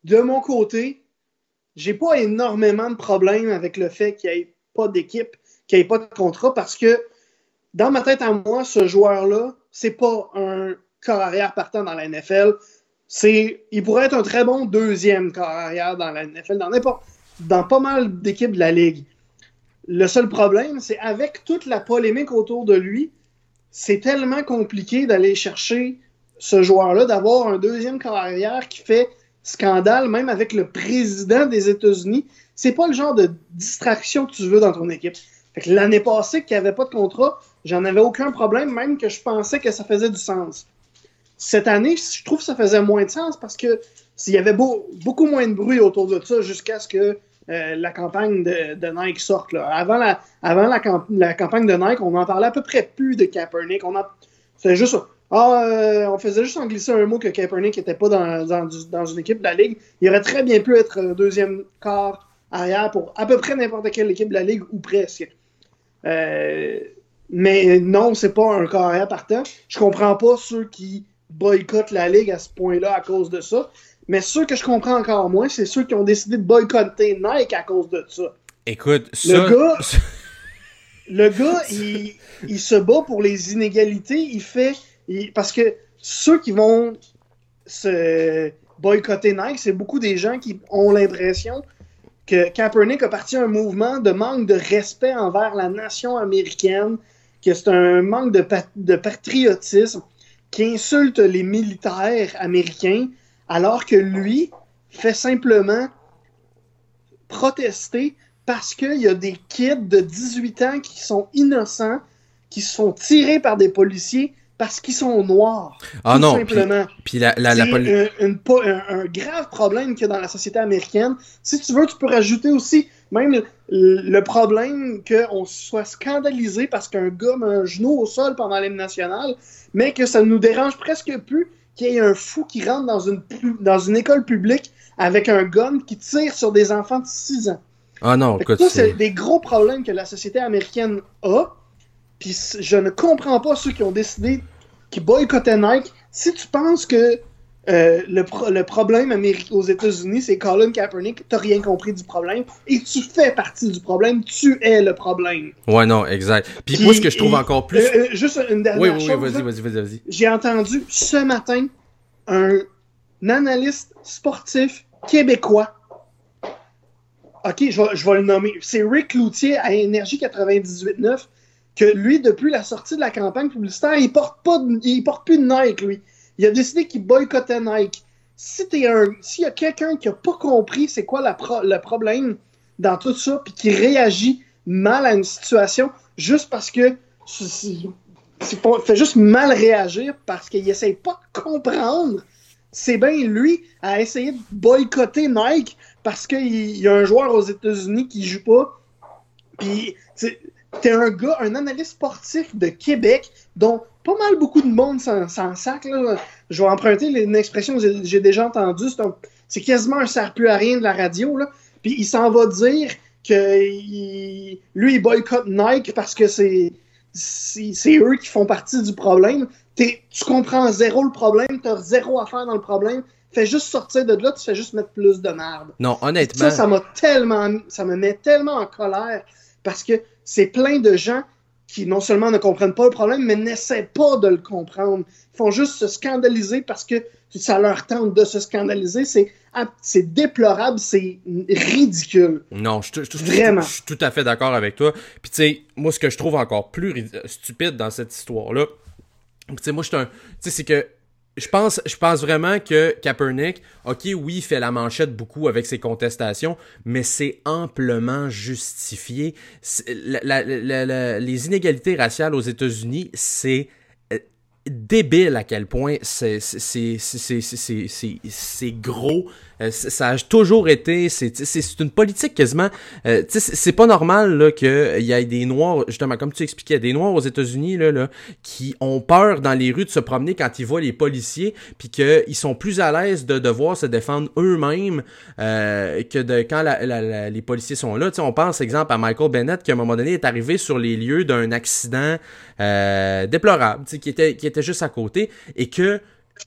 de mon côté, j'ai pas énormément de problèmes avec le fait qu'il n'y ait pas d'équipe, qu'il n'y ait pas de contrat, parce que dans ma tête à moi, ce joueur-là, c'est pas un corps arrière partant dans la NFL. C'est, il pourrait être un très bon deuxième corps arrière dans la NFL, dans n'importe, dans pas mal d'équipes de la ligue. Le seul problème, c'est avec toute la polémique autour de lui, c'est tellement compliqué d'aller chercher ce joueur-là, d'avoir un deuxième corps arrière qui fait scandale, même avec le président des États-Unis. C'est pas le genre de distraction que tu veux dans ton équipe. l'année passée, qu'il n'y avait pas de contrat, J'en avais aucun problème, même que je pensais que ça faisait du sens. Cette année, je trouve que ça faisait moins de sens parce que s'il y avait beaucoup moins de bruit autour de ça jusqu'à ce que euh, la campagne de, Nike sorte. Avant, la, avant la, campagne de Nike, on n'en parlait à peu près plus de Kaepernick. On faisait juste ah, euh, on faisait juste en glisser un mot que Kaepernick n'était pas dans, une équipe de la Ligue. Il aurait très bien pu être deuxième quart arrière pour à peu près n'importe quelle équipe de la Ligue ou presque. Euh, mais non, c'est pas un carrière partant. Je comprends pas ceux qui boycottent la ligue à ce point-là à cause de ça. Mais ceux que je comprends encore moins, c'est ceux qui ont décidé de boycotter Nike à cause de ça. Écoute, le gars, le gars, il, se bat pour les inégalités. Il fait, parce que ceux qui vont se boycotter Nike, c'est beaucoup des gens qui ont l'impression que Kaepernick a parti un mouvement de manque de respect envers la nation américaine, que c'est un manque de, patriotisme qui insulte les militaires américains, alors que lui fait simplement protester parce qu'il y a des kids de 18 ans qui sont innocents, qui se font tirer par des policiers parce qu'ils sont noirs. Ah non, simplement. Puis, la, la, un, grave problème qu'il y a dans la société américaine. Si tu veux, tu peux rajouter aussi même le, problème qu'on soit scandalisé parce qu'un gars met un genou au sol pendant l'hymne national, mais que ça nous dérange presque plus qu'il y ait un fou qui rentre dans une, dans une école publique avec un gun qui tire sur des enfants de 6 ans. Ah non, ça, c'est des gros problèmes que la société américaine a. Puis je ne comprends pas ceux qui ont décidé, qui boycottaient Nike. Si tu penses que euh, le, le, problème aux États-Unis, c'est Colin Kaepernick, t'as rien compris du problème et tu fais partie du problème, tu es le problème. Ouais, non, exact. Puis, moi, ce que je trouve encore plus. Euh, euh, juste une dernière oui, chose. Oui, vas-y, vas-y, vas-y. Vas J'ai entendu ce matin un analyste sportif québécois. Ok, je vais, je vais le nommer. C'est Rick Loutier à Énergie 98.9 que lui, depuis la sortie de la campagne publicitaire, il porte pas, il porte plus de Nike, lui. Il a décidé qu'il boycottait Nike. Si s'il y a quelqu'un qui a pas compris c'est quoi le problème dans tout ça, puis qui réagit mal à une situation juste parce que c'est fait juste mal réagir parce qu'il essaie pas de comprendre. C'est bien lui à essayer de boycotter Nike parce qu'il y a un joueur aux États-Unis qui joue pas. Puis t'es un gars, un analyste sportif de Québec dont pas mal beaucoup de monde s'en sac. Là. Je vais emprunter une expression que j'ai déjà entendue. C'est quasiment un sert plus à rien de la radio. Là. Puis il s'en va dire que lui, il boycotte Nike parce que c'est c'est eux qui font partie du problème. tu comprends zéro le problème, t'as zéro affaire dans le problème. Fais juste sortir de là, tu fais juste mettre plus de merde. Non, honnêtement. Ça, ça m'a tellement, ça me met tellement en colère parce que c'est plein de gens qui non seulement ne comprennent pas le problème, mais n'essaient pas de le comprendre. Ils font juste se scandaliser parce que ça leur tente de se scandaliser. C'est, déplorable, c'est ridicule. Non, je, Vraiment. je, suis tout à fait d'accord avec toi. Puis tu sais, moi ce que je trouve encore plus stupide dans cette histoire-là, tu sais, moi je suis un... Tu sais, c'est que je pense, je pense vraiment que Kaepernick, ok, oui, il fait la manchette beaucoup avec ses contestations, mais c'est amplement justifié. les inégalités raciales aux États-Unis, c'est débile à quel point c'est gros. Euh, ça a toujours été, c'est une politique quasiment. Euh, c'est pas normal qu'il y ait des noirs, justement comme tu expliquais, des noirs aux États-Unis là, là, qui ont peur dans les rues de se promener quand ils voient les policiers, puis qu'ils sont plus à l'aise de devoir se défendre eux-mêmes euh, que de quand les policiers sont là. on pense exemple à Michael Bennett qui à un moment donné est arrivé sur les lieux d'un accident déplorable, qui était qui était juste à côté et que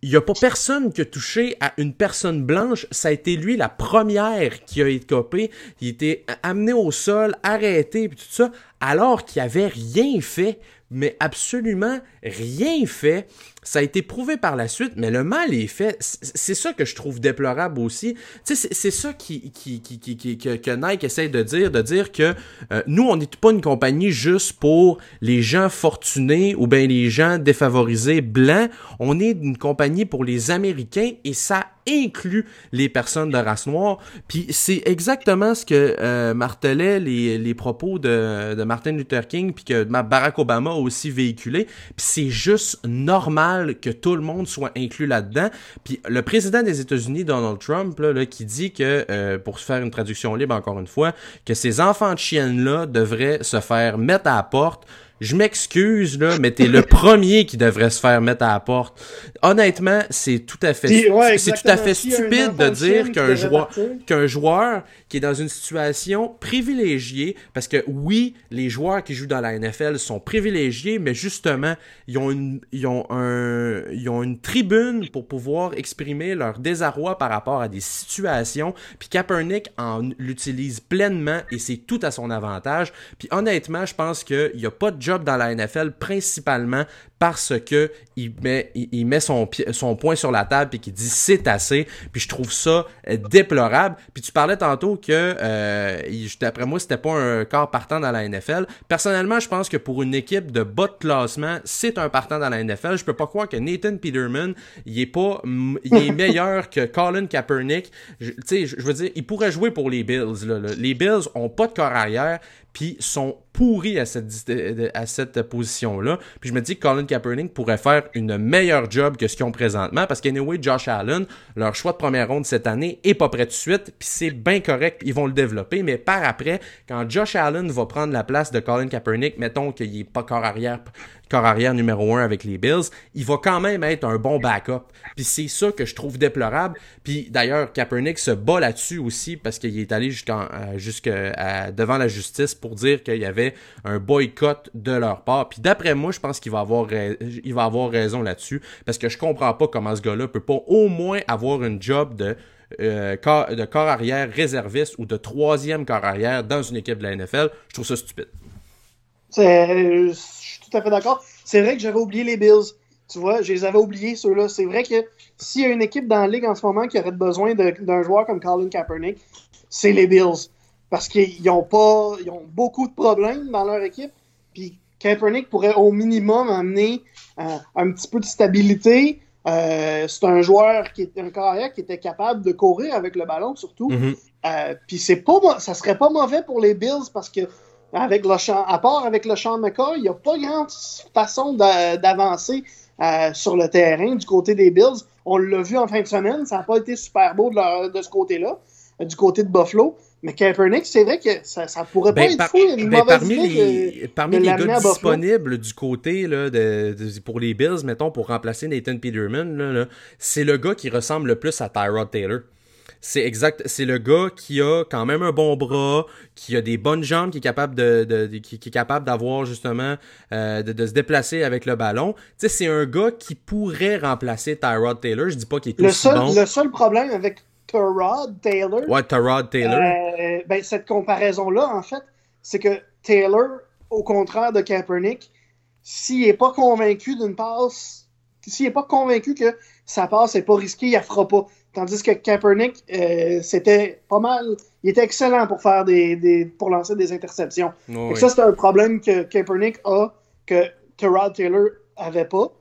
il n'y a pas personne qui a touché à une personne blanche. Ça a été lui la première qui a été copé. Il a été amené au sol, arrêté, puis tout ça, alors qu'il avait rien fait, mais absolument rien fait. Ça a été prouvé par la suite, mais le mal est fait. C'est ça que je trouve déplorable aussi. C'est ça qui, qui, qui, qui, que, Nike essaie de dire, de dire que euh, nous, on n'est pas une compagnie juste pour les gens fortunés ou bien les gens défavorisés blancs. On est une compagnie pour les Américains et ça inclut les personnes de race noire. Puis c'est exactement ce que euh, martelait les, les propos de, de Martin Luther King, puis que Barack Obama a aussi véhiculé. Puis c'est juste normal que tout le monde soit inclus là-dedans. Puis le président des États-Unis, Donald Trump, là, qui dit que, euh, pour faire une traduction libre encore une fois, que ces enfants de chiennes-là devraient se faire mettre à la porte je m'excuse, là, mais t'es le premier qui devrait se faire mettre à la porte. Honnêtement, c'est tout à fait, c'est tout à fait stupide de dire qu'un joueur, qu'un joueur qui est dans une situation privilégiée, parce que oui, les joueurs qui jouent dans la NFL sont privilégiés, mais justement, ils ont une, ils ont un, ils ont une tribune pour pouvoir exprimer leur désarroi par rapport à des situations. Puis Kaepernick en l'utilise pleinement et c'est tout à son avantage. Puis honnêtement, je pense qu'il n'y a pas de job dans la NFL principalement parce que il met, il, met son, son point sur la table et qu'il dit c'est assez. Puis je trouve ça euh, déplorable. Puis tu parlais tantôt que euh, d'après moi c'était pas un corps partant dans la NFL. Personnellement, je pense que pour une équipe de bas de classement, c'est un partant dans la NFL. Je peux pas croire que Nathan Peterman, il est pas, il est meilleur que Colin Kaepernick. Tu sais, je veux dire, il pourrait jouer pour les Bills. Là, Les Bills ont pas de corps arrière puis sont pourris à cette, à cette position-là. Puis je me dis que Colin Kaepernick pourrait faire une meilleure job que ce qu'ils ont présentement, parce qu'anyway, Josh Allen, leur choix de première ronde cette année est pas prêt de suite, puis c'est bien correct, ils vont le développer, mais par après, quand Josh Allen va prendre la place de Colin Kaepernick, mettons qu'il est pas corps arrière corps arrière numéro un avec les Bills, il va quand même être un bon backup. Puis c'est ça que je trouve déplorable. Puis d'ailleurs, Kaepernick se bat là-dessus aussi parce qu'il est allé jusqu'à euh, devant la justice pour dire qu'il y avait un boycott de leur part. Puis d'après moi, je pense qu'il va avoir il va avoir raison là-dessus parce que je comprends pas comment ce gars-là peut pas au moins avoir une job de euh, corps, de corps arrière réserviste ou de troisième corps arrière dans une équipe de la NFL. Je trouve ça stupide. C'est tout à fait d'accord. C'est vrai que j'avais oublié les Bills. Tu vois, je les avais oubliés, ceux-là. C'est vrai que s'il y a une équipe dans la ligue en ce moment qui aurait besoin d'un joueur comme Colin Kaepernick, c'est les Bills. Parce qu'ils ont pas. Ils ont beaucoup de problèmes dans leur équipe. Puis Kaepernick pourrait au minimum amener euh, un petit peu de stabilité. Euh, c'est un joueur qui est un carrière qui était capable de courir avec le ballon, surtout. Mm-hmm. Euh, puis c'est pas ça serait pas mauvais pour les Bills parce que avec le champ, à part avec le champ McCoy, il n'y a pas grande façon d'avancer euh, sur le terrain du côté des Bills. On l'a vu en fin de semaine, ça n'a pas été super beau de, de ce côté-là, euh, du côté de Buffalo. Mais Kaepernick, c'est vrai que ça, ça pourrait pas ben, être fou. Une ben, parmi les, parmi les gars disponibles du côté là, de, pour les Bills, mettons, pour remplacer Nathan Peterman, c'est le gars qui ressemble le plus à Tyrod Taylor c'est exact, c'est le gars qui a quand même un bon bras, qui a des bonnes jambes, qui est capable de, qui, est capable d'avoir justement euh, de, se déplacer avec le ballon. Tu sais, c'est un gars qui pourrait remplacer Tyrod Taylor. Je dis pas qu'il est le aussi bon. Le seul problème avec Tyrod Taylor. Ouais, Tyrod Taylor. Euh, ben, cette comparaison-là, en fait, c'est que Taylor, au contraire de Kaepernick, s'il est pas convaincu d'une passe, s'il est pas convaincu que sa passe est pas risquée, il la fera pas. Tandis que Kaepernick, euh, c'était pas mal. Il était excellent pour faire des, pour lancer des interceptions. Ça, c'est un problème que Kaepernick a, que Terrell Taylor avait pas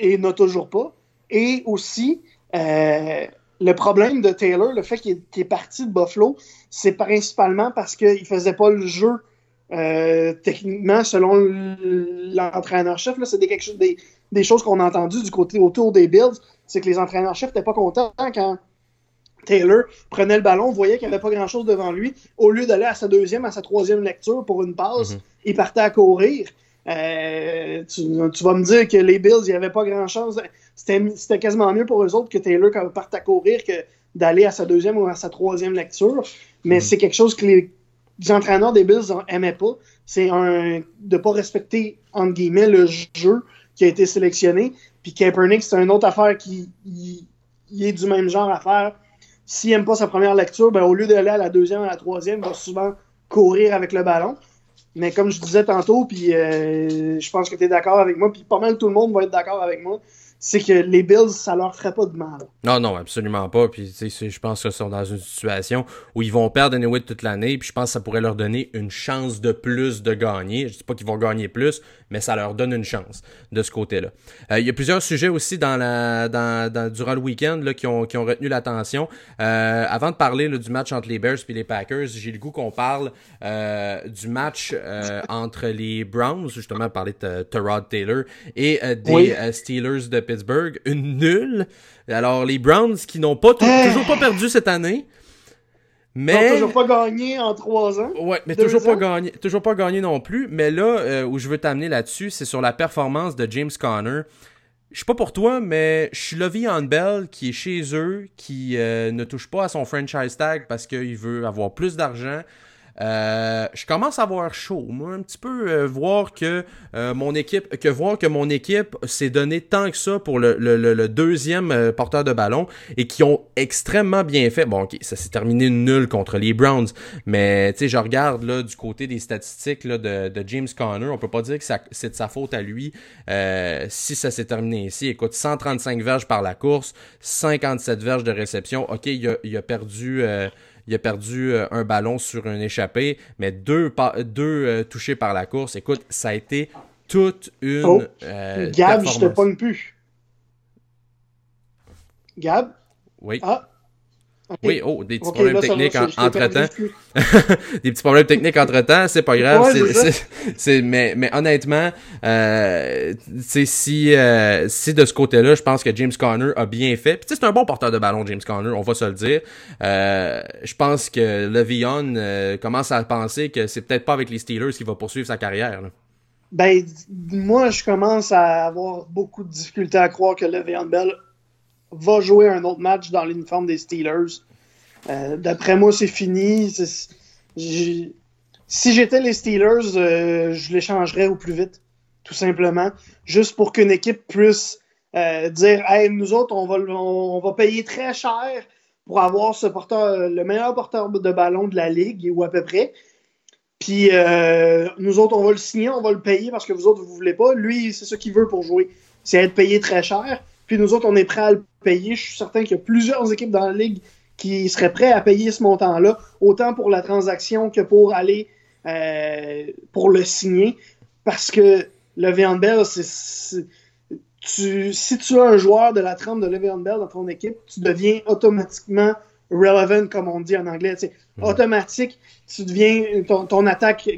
et n'a toujours pas. Et aussi, euh, le problème de Taylor, le fait qu'il est, parti de Buffalo, c'est principalement parce qu'il faisait pas le jeu euh, techniquement selon l'entraîneur-chef. C'est des, des, des, choses qu'on a entendues du côté autour des Bills, c'est que les entraîneurs-chefs n'étaient pas contents quand Taylor prenait le ballon, voyait qu'il n'y avait pas grand-chose devant lui. Au lieu d'aller à sa deuxième, à sa troisième lecture pour une passe, mhm. il partait à courir. Euh, tu, vas me dire que les Bills, il n'y avait pas grand-chose. C'était quasiment mieux pour eux autres que Taylor parte à courir que d'aller à sa deuxième ou à sa troisième lecture. Mais mhm. c'est quelque chose que les, entraîneurs des Bills n'aimaient pas. C'est de ne pas respecter, entre guillemets, le jeu qui a été sélectionné. Puis Kaepernick, c'est une autre affaire qui est du même genre à faire s'il n'aime pas sa première lecture, ben, au lieu d'aller à la deuxième, à la troisième, il va souvent courir avec le ballon. Mais comme je disais tantôt, puis euh, je pense que tu es d'accord avec moi, puis pas mal tout le monde va être d'accord avec moi, c'est que les Bills, ça leur ferait pas de mal. Non, non, absolument pas. Puis, je pense qu'ils sont dans une situation où ils vont perdre anyway toute l'année. Puis, je pense que ça pourrait leur donner une chance de plus de gagner. Je dis pas qu'ils vont gagner plus, mais ça leur donne une chance de ce côté-là. Euh, il y a plusieurs sujets aussi dans la, dans, durant le week-end qui ont, qui ont retenu l'attention. Euh, avant de parler du match entre les Bears et les Packers, j'ai le goût qu'on parle euh, du match entre les Browns, justement, parler de Terod Taylor, et des Steelers de Pittsburgh. Une nulle. Alors, les Browns qui n'ont pas toujours pas perdu cette année. Mais... toujours pas gagné en trois ans. Ouais, mais toujours pas, gagné, toujours pas gagné non plus. Mais là, euh, où je veux t'amener là-dessus, c'est sur la performance de James Conner. Je sais pas pour toi, mais je suis Le'Veon Bell qui est chez eux, qui euh, ne touche pas à son franchise tag parce qu'il veut avoir plus d'argent. Euh, je commence à avoir chaud, moi, un petit peu euh, voir que euh, mon équipe, que voir que mon équipe s'est donné tant que ça pour le, le, le deuxième porteur de ballon et qui ont extrêmement bien fait. Bon, ok, ça s'est terminé nul contre les Browns, mais tu sais, je regarde là du côté des statistiques là, de, de James Conner, on peut pas dire que c'est de sa faute à lui si ça s'est terminé ici. Écoute, 135 verges par la course, 57 verges de réception. Ok, il a, il a perdu il a perdu euh, un ballon sur un échappé, mais deux, deux euh, touchés par la course. Écoute, ça a été toute une. Oh, euh, Gab, je te pogne plus. Gab? Oui. Ah, oui, oh, des petits problèmes techniques entre-temps. des petits problèmes techniques entre-temps, c'est pas grave. c'est, mais, mais honnêtement, euh, si, euh, si de ce côté-là, je pense que James Conner a bien fait. Puis c'est un bon porteur de ballon, James Conner, on va se le dire. Euh, je pense que Le'Veon euh, commence à penser que c'est peut-être pas avec les Steelers qu'il va poursuivre sa carrière. Ben, moi, je commence à avoir beaucoup de difficultés à croire que Le'Veon Bell va jouer un autre match dans l'uniforme des Steelers. Euh, d'après moi, c'est fini. Si j'étais les Steelers, euh, je l'échangerais au plus vite, tout simplement, juste pour qu'une équipe puisse euh, dire Hey, nous autres, on va, on, va payer très cher pour avoir ce porteur, le meilleur porteur de ballon de la ligue, ou à peu près. Puis nous autres, on va le signer, on va le payer parce que vous autres, vous voulez pas. Lui, c'est ce qu'il veut pour jouer. C'est être payé très cher. Puis nous autres, on est prêts à le payer. Je suis certain qu'il y a plusieurs équipes dans la ligue qui seraient prêts à payer ce montant-là, autant pour la transaction que pour aller euh, pour le signer. Parce que le Bell, c'est. Tu, si tu as un joueur de la trempe de Le'Veon Bell dans ton équipe, tu deviens automatiquement relevant, comme on dit en anglais. Automatique, tu deviens, ton, attaque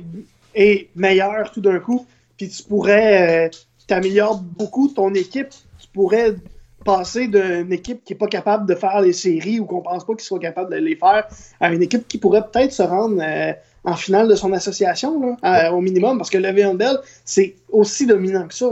est meilleure tout d'un coup, puis tu pourrais, euh, t'améliorer beaucoup ton équipe pourrait passer d'une équipe qui n'est pas capable de faire les séries ou qu'on pense pas qu'ils soit capable de les faire à une équipe qui pourrait peut-être se rendre euh, en finale de son association au minimum. Parce que Le'Veon Bell c'est aussi dominant que ça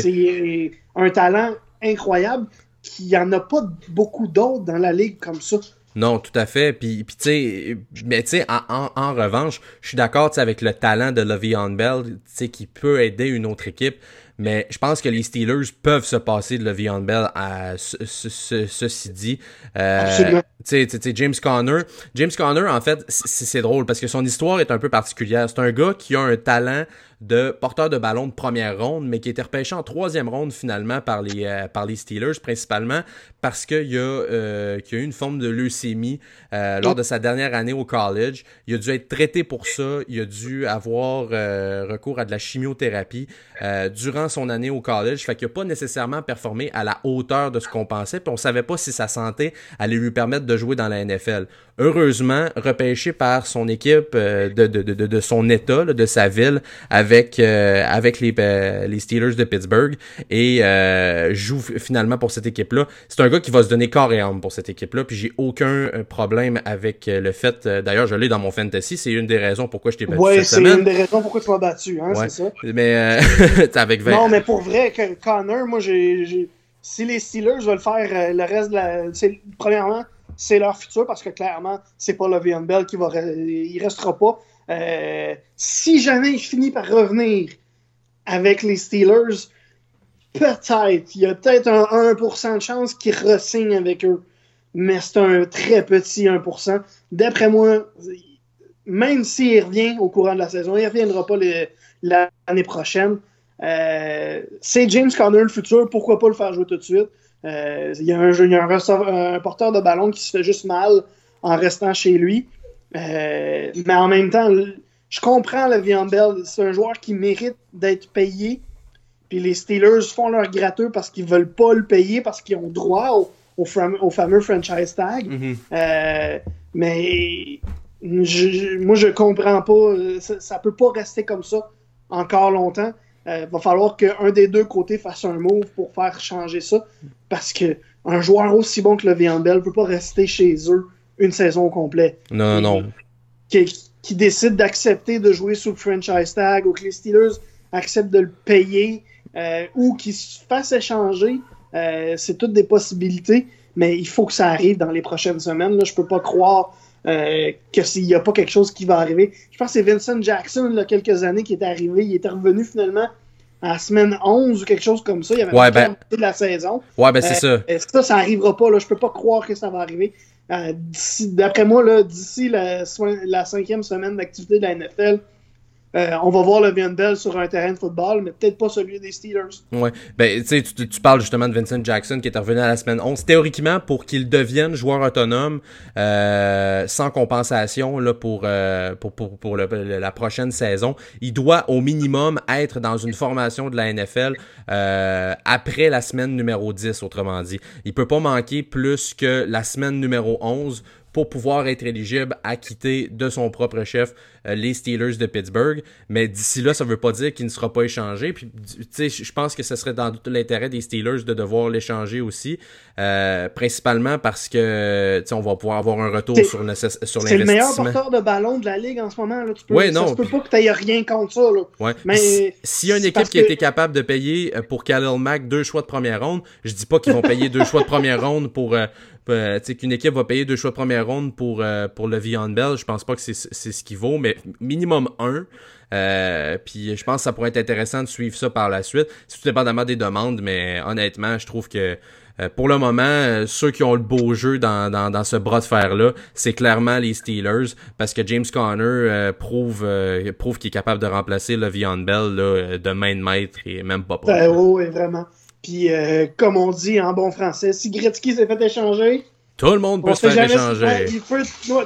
c'est un talent incroyable qu'il n'y en a pas beaucoup d'autres dans la ligue comme ça. Non, tout à fait. Puis, puis tu sais, mais tu sais, en, en, revanche, je suis d'accord avec le talent de Le'Veon Bell, tu sais, qui peut aider une autre équipe. Mais je pense que les Steelers peuvent se passer de Le'Veon Bell à ceci dit. Euh, tu sais, James Conner. James Conner, en fait, c'est drôle parce que son histoire est un peu particulière. C'est un gars qui a un talent de porteur de ballon de première ronde, mais qui été repêché en troisième ronde finalement par les, euh, par les Steelers, principalement parce qu'il y, a, euh, y a eu une forme de leucémie euh, lors de sa dernière année au college. Il a dû être traité pour ça. Il a dû avoir recours à de la chimiothérapie durant son année au college. Fait qu'il n'a pas nécessairement performé à la hauteur de ce qu'on pensait. Puis on savait pas si sa santé allait lui permettre de jouer dans la NFL. Heureusement, repêché par son équipe de, de, de, de, son état, de sa ville, avec les, les Steelers de Pittsburgh et joue finalement pour cette équipe-là. C'est un gars qui va se donner corps et âme pour cette équipe-là, puis j'ai aucun euh, problème avec euh, le fait, euh, d'ailleurs je l'ai dans mon fantasy, c'est une des raisons pourquoi je t'ai battu ouais, c'est une des raisons pourquoi tu m'as battu, hein, c'est ça. Mais avec 20... Non, mais pour vrai, Connor, moi j'ai... Si les Steelers veulent faire le reste de la... Premièrement, c'est leur futur, parce que clairement, c'est pas Le'Veon Bell qui va... Il restera pas. Si jamais il finit par revenir avec les Steelers, peut-être, il y a peut-être un 1% de chance qu'il ressigne avec eux. Mais c'est un très petit 1%. D'après moi, même s'il revient au courant de la saison, il ne reviendra pas l'année prochaine. Euh, c'est James Conner le futur, pourquoi pas le faire jouer tout de suite? Euh, il y a, un, un, porteur de ballon qui se fait juste mal en restant chez lui. Euh, mais en même temps, je comprends le Bell. C'est un joueur qui mérite d'être payé puis les Steelers font leur gratteux parce qu'ils veulent pas le payer, parce qu'ils ont droit au, fameux franchise tag. Mm-hmm. Euh, mais moi, je comprends pas. Ça, peut pas rester comme ça encore longtemps. Il euh, va falloir qu'un des deux côtés fasse un move pour faire changer ça. Parce que un joueur aussi bon que le Bell ne peut pas rester chez eux une saison complète. Non, non. Qui, qui décide d'accepter de jouer sous le franchise tag ou que les Steelers acceptent de le payer euh, ou qu'il se fasse échanger. Euh, c'est toutes des possibilités, mais il faut que ça arrive dans les prochaines semaines. Là. Je peux pas croire euh, que s'il n'y a pas quelque chose qui va arriver. Je pense que c'est Vincent Jackson, il y a quelques années, qui est arrivé. Il est revenu finalement à la semaine 11 ou quelque chose comme ça. Il y avait ouais, ben... de la saison. Ouais, ben c'est ça. Ça, ça arrivera pas. Là. Je peux pas croire que ça va arriver. D'après moi, d'ici la, la, cinquième semaine d'activité de la NFL, euh, on va voir le Bell sur un terrain de football, mais peut-être pas celui des Steelers. Ouais. Ben, tu tu parles justement de Vincent Jackson qui est revenu à la semaine 11. Théoriquement, pour qu'il devienne joueur autonome, euh, sans compensation là, pour, euh, pour, pour, pour la prochaine saison, il doit au minimum être dans une formation de la NFL après la semaine numéro 10, autrement dit. Il peut pas manquer plus que la semaine numéro 11 pour pouvoir être éligible à quitter de son propre chef euh, les Steelers de Pittsburgh. Mais d'ici là, ça ne veut pas dire qu'il ne sera pas échangé. Puis, je pense que ce serait dans tout l'intérêt des Steelers de devoir l'échanger aussi, euh, principalement parce que on va pouvoir avoir un retour sur, sur l'investissement. C'est le meilleur porteur de ballon de la ligue en ce moment. Là. Tu peux, ouais, non, ça se peut pas que tu rien contre ça. Là. Ouais. Mais s'il y a une équipe qui a été capable de payer euh, pour Khalil Mack deux choix de première ronde, je dis pas qu'ils vont payer deux choix de première ronde pour qu'une équipe va payer deux choix de première ronde pour, euh, pour le Vion Bell, je pense pas que c'est ce qu'il vaut, mais minimum un. Euh, puis je pense que ça pourrait être intéressant de suivre ça par la suite. C'est tout dépendamment des demandes, mais honnêtement, je trouve que euh, pour le moment, ceux qui ont le beau jeu dans, dans, dans ce bras de fer-là, c'est clairement les Steelers, parce que James Conner prouve, prouve qu'il est capable de remplacer le Vion Bell là, de main de maître et même pas ben, oui, vraiment. Puis, euh, comme on dit en bon français, si Gretzky s'est fait échanger. Tout le monde peut se faire échanger.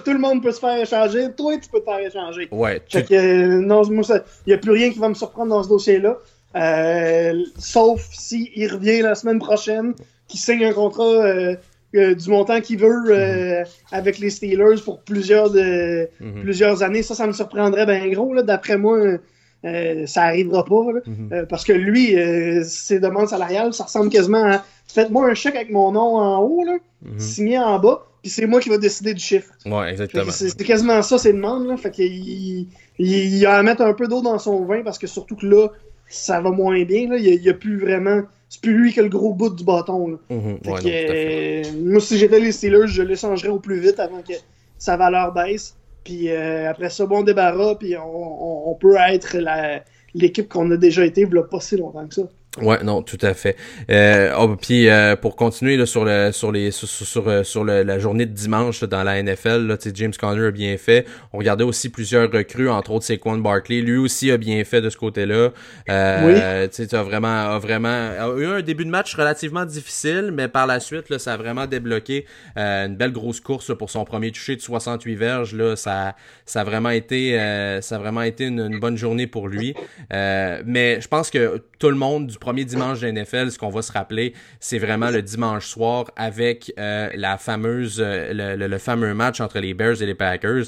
tout le monde peut se faire échanger. Toi, tu peux te faire échanger. Ouais. Fait que, euh, non, moi, il n'y a plus rien qui va me surprendre dans ce dossier-là. Euh, sauf s'il il revient la semaine prochaine, qu'il signe un contrat du montant qu'il veut mhm. avec les Steelers pour plusieurs, de, mhm. plusieurs années. Ça, ça me surprendrait bien gros. D'après moi, euh, ça arrivera pas. Mhm. Euh, parce que lui, euh, ses demandes salariales, ça ressemble quasiment à faites-moi un chèque avec mon nom en haut, là, mhm. signé en bas, puis c'est moi qui vais décider du chiffre. Ouais, exactement. C'est quasiment ça, ses demandes. Là, fait qu'il il, a à mettre un peu d'eau dans son vin parce que surtout que là, ça va moins bien. Là. Il n'y a, plus vraiment. C'est plus lui qui a le gros bout du bâton. Mhm. moi, si j'étais les Steelers, je l'échangerais au plus vite avant que sa valeur baisse. Puis euh, après ça, bon débarras, puis on, peut être l'équipe qu'on a déjà été il pas si longtemps que ça. Ouais, non, tout à fait. Euh, oh, puis euh, pour continuer là, sur le sur les sur sur, euh, sur, le, la journée de dimanche dans la NFL, là, James Conner a bien fait. On regardait aussi plusieurs recrues, entre autres Saquon Barkley, lui aussi a bien fait de ce côté-là. Euh, oui. Tu as vraiment a vraiment a eu un début de match relativement difficile, mais par la suite là, ça a vraiment débloqué euh, une belle grosse course pour son premier toucher de 68 verges là, ça ça a vraiment été euh, ça a vraiment été une, une bonne journée pour lui. mais je pense que tout le monde du premier dimanche de NFL, ce qu'on va se rappeler, c'est vraiment le dimanche soir avec euh, la fameuse, euh, le, fameux match entre les Bears et les Packers.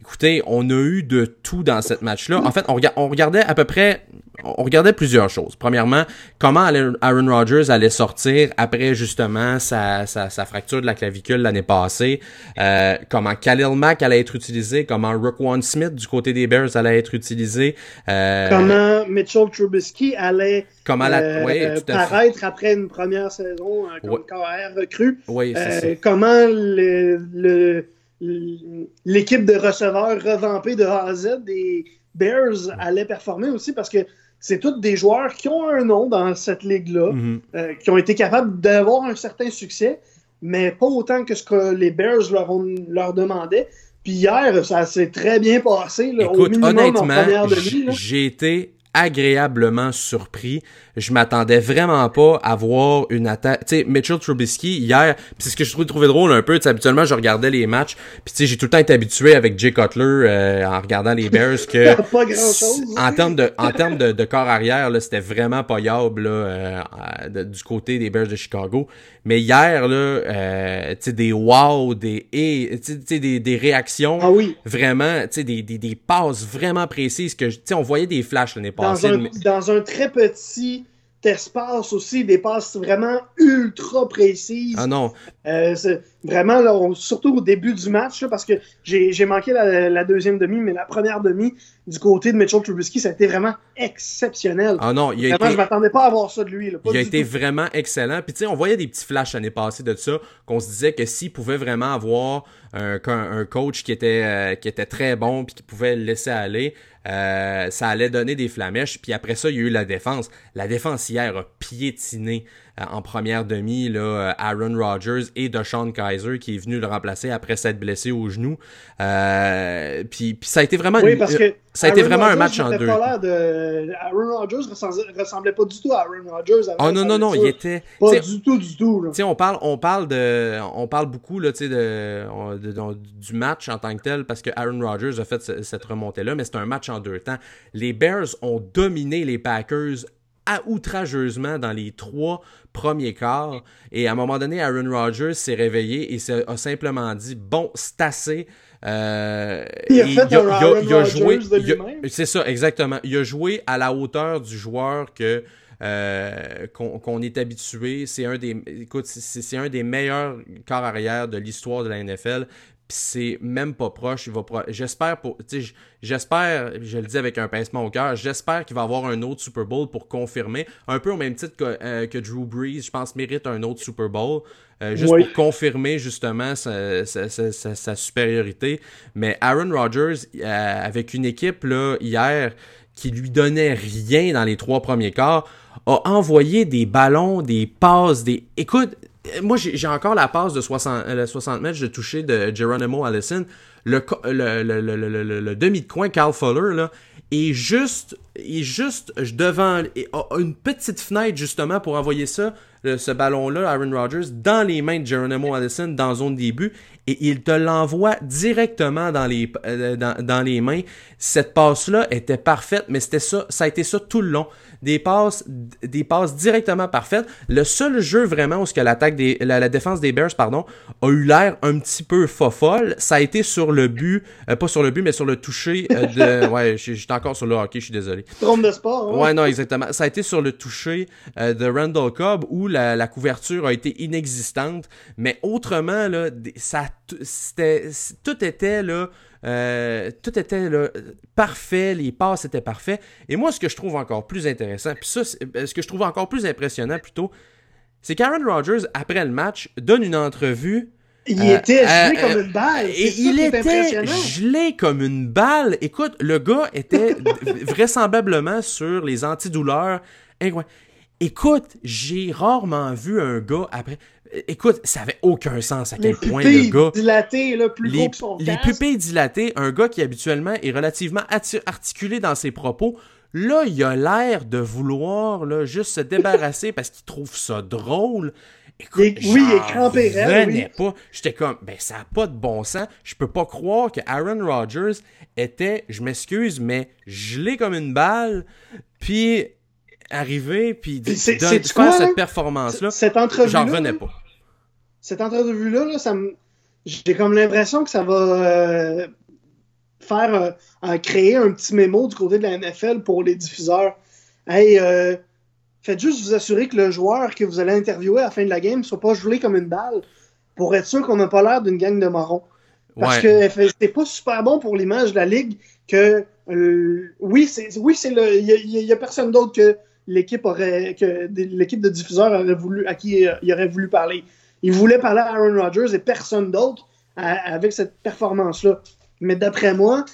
Écoutez, on a eu de tout dans cette match-là. En fait, on, regardait à peu près on regardait plusieurs choses. Premièrement, comment Aaron Rodgers allait sortir après justement sa, fracture de la clavicule l'année passée, euh, comment Khalil Mack allait être utilisé, comment Roquan Smith du côté des Bears allait être utilisé, comment Mitchell Trubisky allait comment la... Euh, oui, paraître après une première saison comme oui. KR recrue, oui, comment le, l'équipe de receveurs revampée de A à Z des Bears allait performer aussi parce que c'est tous des joueurs qui ont un nom dans cette ligue-là, mhm. euh, qui ont été capables d'avoir un certain succès, mais pas autant que ce que les Bears leur, ont, leur demandaient. Puis hier, ça s'est très bien passé. Là, Écoute, honnêtement, j'ai été agréablement surpris. Je m'attendais vraiment pas à voir une attaque. Tu sais, Mitchell Trubisky, hier, c'est ce que je trouvais, drôle un peu. habituellement, je regardais les matchs. Puis tu sais, j'ai tout le temps été habitué avec Jay Cutler euh, en regardant les Bears que... pas grand-chose. En termes de, en termes de, de corps arrière, là, c'était vraiment pas yable, là, euh, du côté des Bears de Chicago. Mais hier, là, euh, tu sais, des wow, des et, tu sais, des, des réactions. Ah oui. Vraiment, tu sais, des, des, des passes vraiment précises que, tu sais, on voyait des flashs l'année passée. Dans un, dans un très petit espace aussi, des passes vraiment ultra précises. Ah non. Euh, vraiment, là, surtout au début du match, parce que j'ai manqué la, deuxième demi, mais la première demi du côté de Mitchell Trubisky, ça a été vraiment exceptionnel. Ah non, il a vraiment, je m'attendais pas à voir ça de lui. il a été vraiment excellent. Puis tu sais, on voyait des petits flashs l'année passée de ça, qu'on se disait que s'il pouvait vraiment avoir un, un coach qui était, euh, qui était très bon puis qui pouvait le laisser aller, euh, ça allait donner des flamèches. Puis après ça, il y a eu la défense. La défense hier a piétiné en première demi là, euh, Aaron Rodgers et DeShaun Kaiser qui est venu le remplacer après s'être blessé au genou. Euh, puis, puis ça a été vraiment, oui, parce que ça a été vraiment un match en deux. Pas de... Aaron Rodgers ressemblait, ressemblait pas du tout à Aaron Rodgers. Oh non non non, il était pas du tout du tout. Tu sais, on parle on parle de on parle beaucoup là, sais de, de, du match en tant que tel parce que Aaron Rodgers a fait cette remontée là, mais c'est un match en deux temps. Les Bears ont dominé les Packers à outrageusement dans les trois premiers quarts. Et à un moment donné, Aaron Rodgers s'est réveillé et a simplement dit Bon, c'est assez. Euh, il a fait un Aaron il a, joué. C'est ça, exactement. Il a joué à la hauteur du joueur que. Euh, qu'on est habitué. C'est un des, écoute, c'est un des meilleurs corps arrière de l'histoire de la NFL c'est même pas proche. Il va J'espère pour. J'espère, je le dis avec un pincement au cœur, j'espère qu'il va avoir un autre Super Bowl pour confirmer. Un peu au même titre que, euh, que Drew Brees, je pense, mérite un autre Super Bowl. Euh, juste pour confirmer justement sa, sa, sa, supériorité. Mais Aaron Rodgers, euh, avec une équipe là, hier qui lui donnait rien dans les trois premiers quarts, a envoyé des ballons, des passes, des. Écoute, moi, j'ai encore la passe de 60, 60 mètres de toucher de Geronimo Allison. Le, le, le, le demi de coin, Carl Fuller, là, est juste, est juste devant une petite fenêtre, justement, pour envoyer ça, ce ballon-là, Aaron Rodgers, dans les mains de Geronimo Allison, dans zone début, et il te l'envoie directement dans les, euh, dans, dans les mains. Cette passe-là était parfaite, mais c'était ça, ça a été ça tout le long des passes, des passes directement parfaites. Le seul jeu vraiment où ce que l'attaque des, la, défense des Bears, pardon, a eu l'air un petit peu fofolle, ça a été sur le but, euh, pas sur le but, mais sur le toucher euh, de, ouais, j'étais encore sur le hockey, je suis désolé. Trompe de sport. Hein? Ouais, non, exactement. Ça a été sur le toucher euh, de Randall Cobb où la, la, couverture a été inexistante, mais autrement là, ça, c'était, tout était là. Euh, tout était là, parfait, les passes étaient parfaits. Et moi, ce que je trouve encore plus intéressant, puis ça, euh, ce que je trouve encore plus impressionnant plutôt, c'est qu'Aaron Rodgers, après le match, donne une entrevue. Il était gelé comme une balle. Et il était gelé comme une balle. Écoute, le gars était vraisemblablement sur les antidouleurs. Écoute, j'ai rarement vu un gars après. Écoute, ça avait aucun sens à quel Les point le gars. dilatées, là, plus Les, gros que son les pupilles dilatées, un gars qui habituellement est relativement articulé dans ses propos, là, il a l'air de vouloir là, juste se débarrasser parce qu'il trouve ça drôle. Écoute, est- oui, il est crampé raide, revenais pas. J'étais comme, ben ça a pas de bon sens. Je peux pas croire que Aaron Rodgers était, je m'excuse, mais gelé comme une balle, puis arrivé, puis c'est- de, quoi, cette là? performance-là, Cette entrevue j'en revenais pas. cette entrevue-là, là, ça me... j'ai comme l'impression que ça va euh, faire euh, euh, créer un petit mémo du côté de la NFL pour les diffuseurs. Hey, euh, faites juste vous assurer que le joueur que vous allez interviewer à la fin de la game ne soit pas gelé comme une balle pour être sûr qu'on n'a pas l'air d'une gang de marrons. Parce Ouais. que c'est pas super bon pour l'image de la ligue que euh, oui, c'est oui, c'est le. Il y, y a personne d'autre que l'équipe aurait l'équipe de diffuseurs aurait voulu à qui il aurait voulu parler. Il voulait parler à Aaron Rodgers et personne d'autre avec cette performance-là. Mais d'après moi,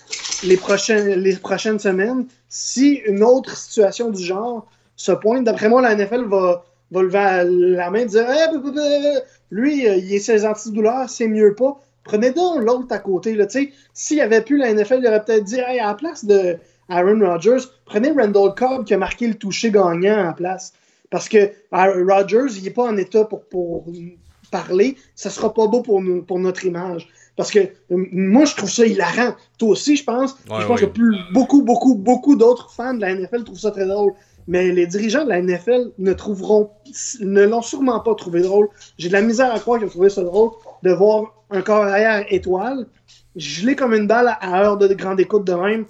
les prochaines, les prochaines semaines, si une autre situation du genre se pointe, d'après moi, la NFL va, va lever la main et dire Eh, lui, euh, il est ses antidouleurs, c'est mieux pas. Prenez donc l'autre à côté. S'il n'y avait plus la NFL, il aurait peut-être dit Hey, à la place de Aaron Rodgers, prenez Randall Cobb qui a marqué le toucher gagnant la place. Parce que Aaron Rodgers, il n'est pas en état pour, pour parler. Ça sera pas beau pour, nous, pour notre image. Parce que euh, moi, je trouve ça hilarant. Toi aussi, je pense. Ouais, je pense ouais. que plus, beaucoup, beaucoup, beaucoup d'autres fans de la NFL trouvent ça très drôle. Mais les dirigeants de la NFL ne trouveront, ne l'ont sûrement pas trouvé drôle. J'ai de la misère à croire qu'ils ont trouvé ça drôle de voir un corps arrière étoile gelé comme une balle à heure de grande écoute de même.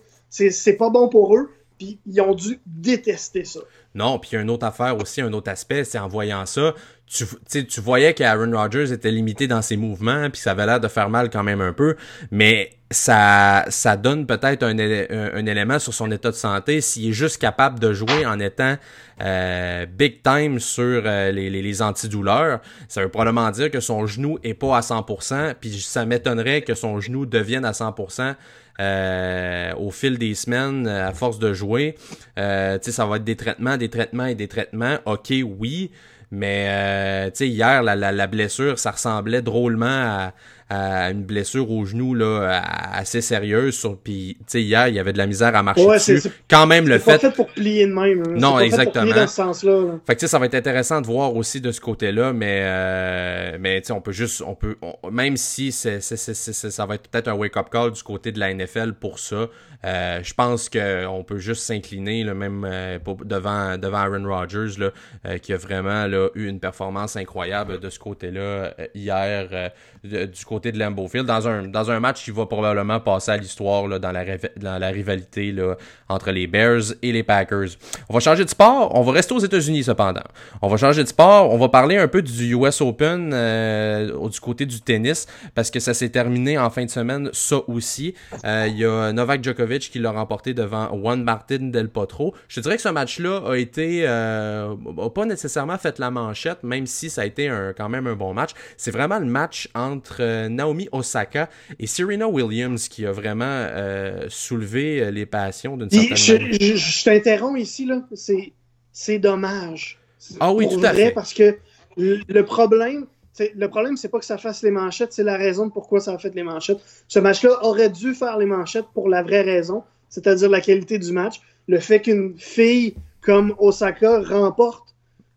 C'est pas bon pour eux. Puis ils ont dû détester ça. Non, puis il y a une autre affaire aussi, un autre aspect, c'est en voyant ça, tu, tu voyais qu'Aaron Rodgers était limité dans ses mouvements, puis ça avait l'air de faire mal quand même un peu, mais ça, donne peut-être un, élé- un, un élément sur son état de santé s'il est juste capable de jouer en étant euh, big time sur euh, les, les, les antidouleurs. Ça veut probablement dire que son genou est pas à 100%, puis ça m'étonnerait que son genou devienne à 100%. Euh, au fil des semaines, à force de jouer, euh, ça va être des traitements, des traitements et des traitements. Ok, oui, mais euh, tu sais, hier, la, la, la blessure, ça ressemblait drôlement à, à une blessure au genou là, assez sérieuse. Sur, puis, tu sais, hier, il y avait de la misère à marcher Ouais, dessus. Quand même, le C'est pas fait fait pour plier de même. hein. Non, fait pour exactement. plier dans ce sens-là. là. fait que ça va être intéressant de voir aussi de ce côté-là, mais euh, mais tu sais, on peut juste, on peut, on- même si c'est, ça va être peut-être un wake-up call du côté de la NFL pour ça, euh, je pense que on peut juste s'incliner, même euh, pour- devant devant Aaron Rodgers, là, euh, qui a vraiment là, eu une performance incroyable de ce côté-là hier du côté de Lambeau Field dans un dans un match qui va probablement passer à l'histoire dans la dans la rivalité là, entre les Bears et les Packers. On va changer de sport, on va rester aux États-Unis cependant. On va changer de sport, on va parler un peu du US Open euh, du côté du tennis parce que ça s'est terminé en fin de semaine ça aussi. Euh, Il y a Novak Djokovic qui l'a remporté devant Juan Martin Del Potro. Je te dirais que ce match-là a été euh, a pas nécessairement fait la manchette même si ça a été un, quand même un bon match. C'est vraiment le match entre euh, Naomi Osaka et Serena Williams qui a vraiment euh, soulevé euh, les passions d'une certaine je, manière. je- je t'interromps ici, là. C'est, c'est dommage. Ah oui, tout à vrai, fait. Parce que le problème, c'est, le problème, c'est pas que ça fasse les manchettes, c'est la raison de pourquoi ça a fait les manchettes. Ce match-là aurait dû faire les manchettes pour la vraie raison, c'est-à-dire la qualité du match. Le fait qu'une fille comme Osaka remporte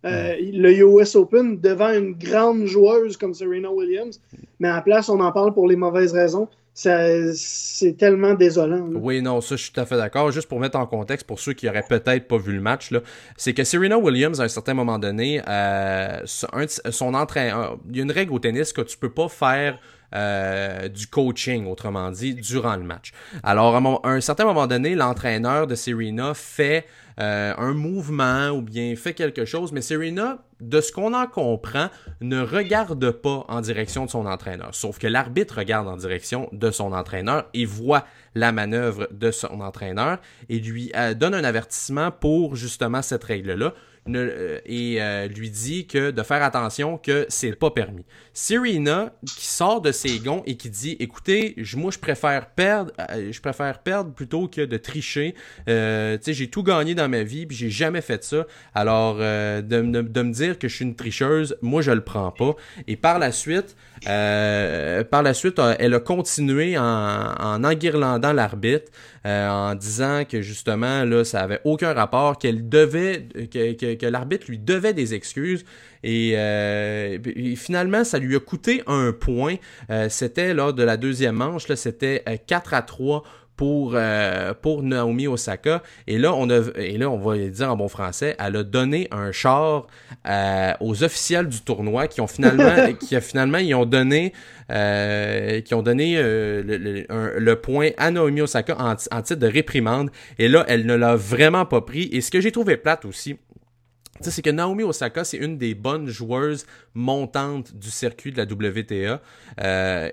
euh, le US Open devant une grande joueuse comme Serena Williams, mais à la place, on en parle pour les mauvaises raisons. C'est tellement désolant. là. Oui, non, ça, je suis tout à fait d'accord. Juste pour mettre en contexte, pour ceux qui auraient peut-être pas vu le match, c'est que Serena Williams, à un certain moment donné, euh, son- entraîneur, il y a une règle au tennis que tu peux pas faire euh, du coaching, autrement dit, durant le match. Alors, à un, moment- à un certain moment donné, l'entraîneur de Serena fait euh, un mouvement ou bien fait quelque chose, mais Serena, de ce qu'on en comprend, ne regarde pas en direction de son entraîneur. Sauf que l'arbitre regarde en direction de son entraîneur et voit la manœuvre de son entraîneur et lui euh, donne un avertissement pour justement cette règle-là ne, et lui dit que de faire attention que c'est pas permis. Serena qui sort de ses gonds et qui dit écoutez, moi je préfère perdre, je préfère perdre plutôt que de tricher. j'ai tout gagné dans ma vie puis j'ai jamais fait ça. Alors de, de, de, me dire que je suis une tricheuse, moi je le prends pas. Et par la suite, par la suite, elle a continué en, en enguirlandant l'arbitre, euh, en disant que justement, là, ça avait aucun rapport, qu'elle devait, que, l'arbitre lui devait des excuses. Et, euh, finalement, ça lui a coûté un point. Euh, c'était lors de la deuxième manche, c'était 4 à 3 pour, euh, pour Naomi Osaka. Et là, on a, et là, on va dire en bon français, elle a donné un char euh, aux officiels du tournoi qui ont finalement, qui a finalement, ils ont donné, euh, qui ont donné le, le, point à Naomi Osaka en, en, titre de réprimande. Et là, elle ne l'a vraiment pas pris. Et ce que j'ai trouvé plate aussi, c'est que Naomi Osaka, c'est une des bonnes joueuses montantes du circuit de la WTA.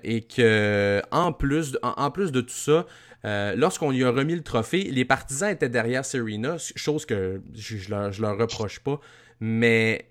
et que en plus, en plus de tout ça, euh, lorsqu'on lui a remis le trophée, les partisans étaient derrière Serena, chose que je, je, leur, leur reproche pas. Mais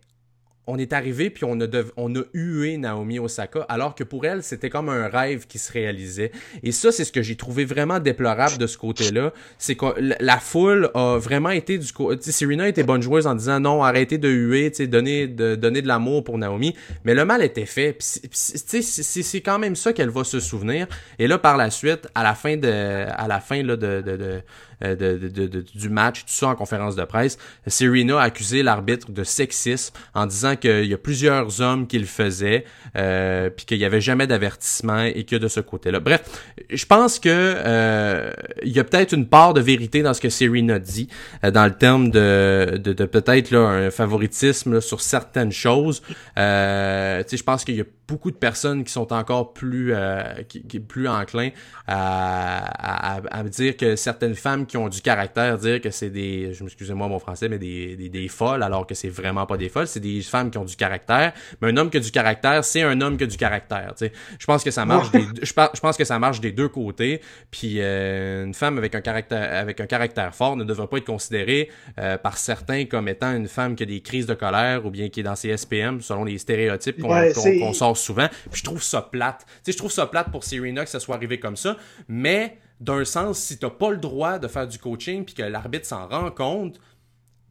on est arrivé puis on a, on a hué Naomi Osaka alors que pour elle c'était comme un rêve qui se réalisait. Et ça c'est ce que j'ai trouvé vraiment déplorable de ce côté-là. C'est que la foule a vraiment été du côté Serena était bonne joueuse en disant non arrêtez de huer tu donner de donner de l'amour pour Naomi. Mais le mal était fait. C'est quand même ça qu'elle va se souvenir. Et là par la suite à la fin de à la fin là de, de euh, de, du match, tout ça en conférence de presse, Serena a accusé l'arbitre de sexisme en disant qu'il y a plusieurs hommes qui le faisaient, euh, puis qu'il n'y avait jamais d'avertissement et que de ce côté-là. Bref, je pense que euh, il y a peut-être une part de vérité dans ce que Serena dit, euh, dans le terme de, de, peut-être là un favoritisme sur certaines choses. Euh, je pense qu'il y a beaucoup de personnes qui sont encore plus euh, qui, plus enclins à, à, à, dire que certaines femmes qui ont du caractère dire que c'est des je m'excusez-moi mon français mais des, des, des, folles alors que c'est vraiment pas des folles. C'est des femmes qui ont du caractère mais un homme qui a du caractère c'est un homme qui a du caractère tu sais. Je pense que ça marche des, je, je, pense que ça marche des deux côtés. Puis euh, une femme avec un caractère avec un caractère fort ne devrait pas être considérée euh, par certains comme étant une femme qui a des crises de colère ou bien qui est dans ses SPM selon les stéréotypes qu'on sort souvent. Puis je trouve ça plate. Tu sais, je trouve ça plate pour Serena que ça soit arrivé comme ça. Mais d'un sens, si t'as pas le droit de faire du coaching puis que l'arbitre s'en rend compte,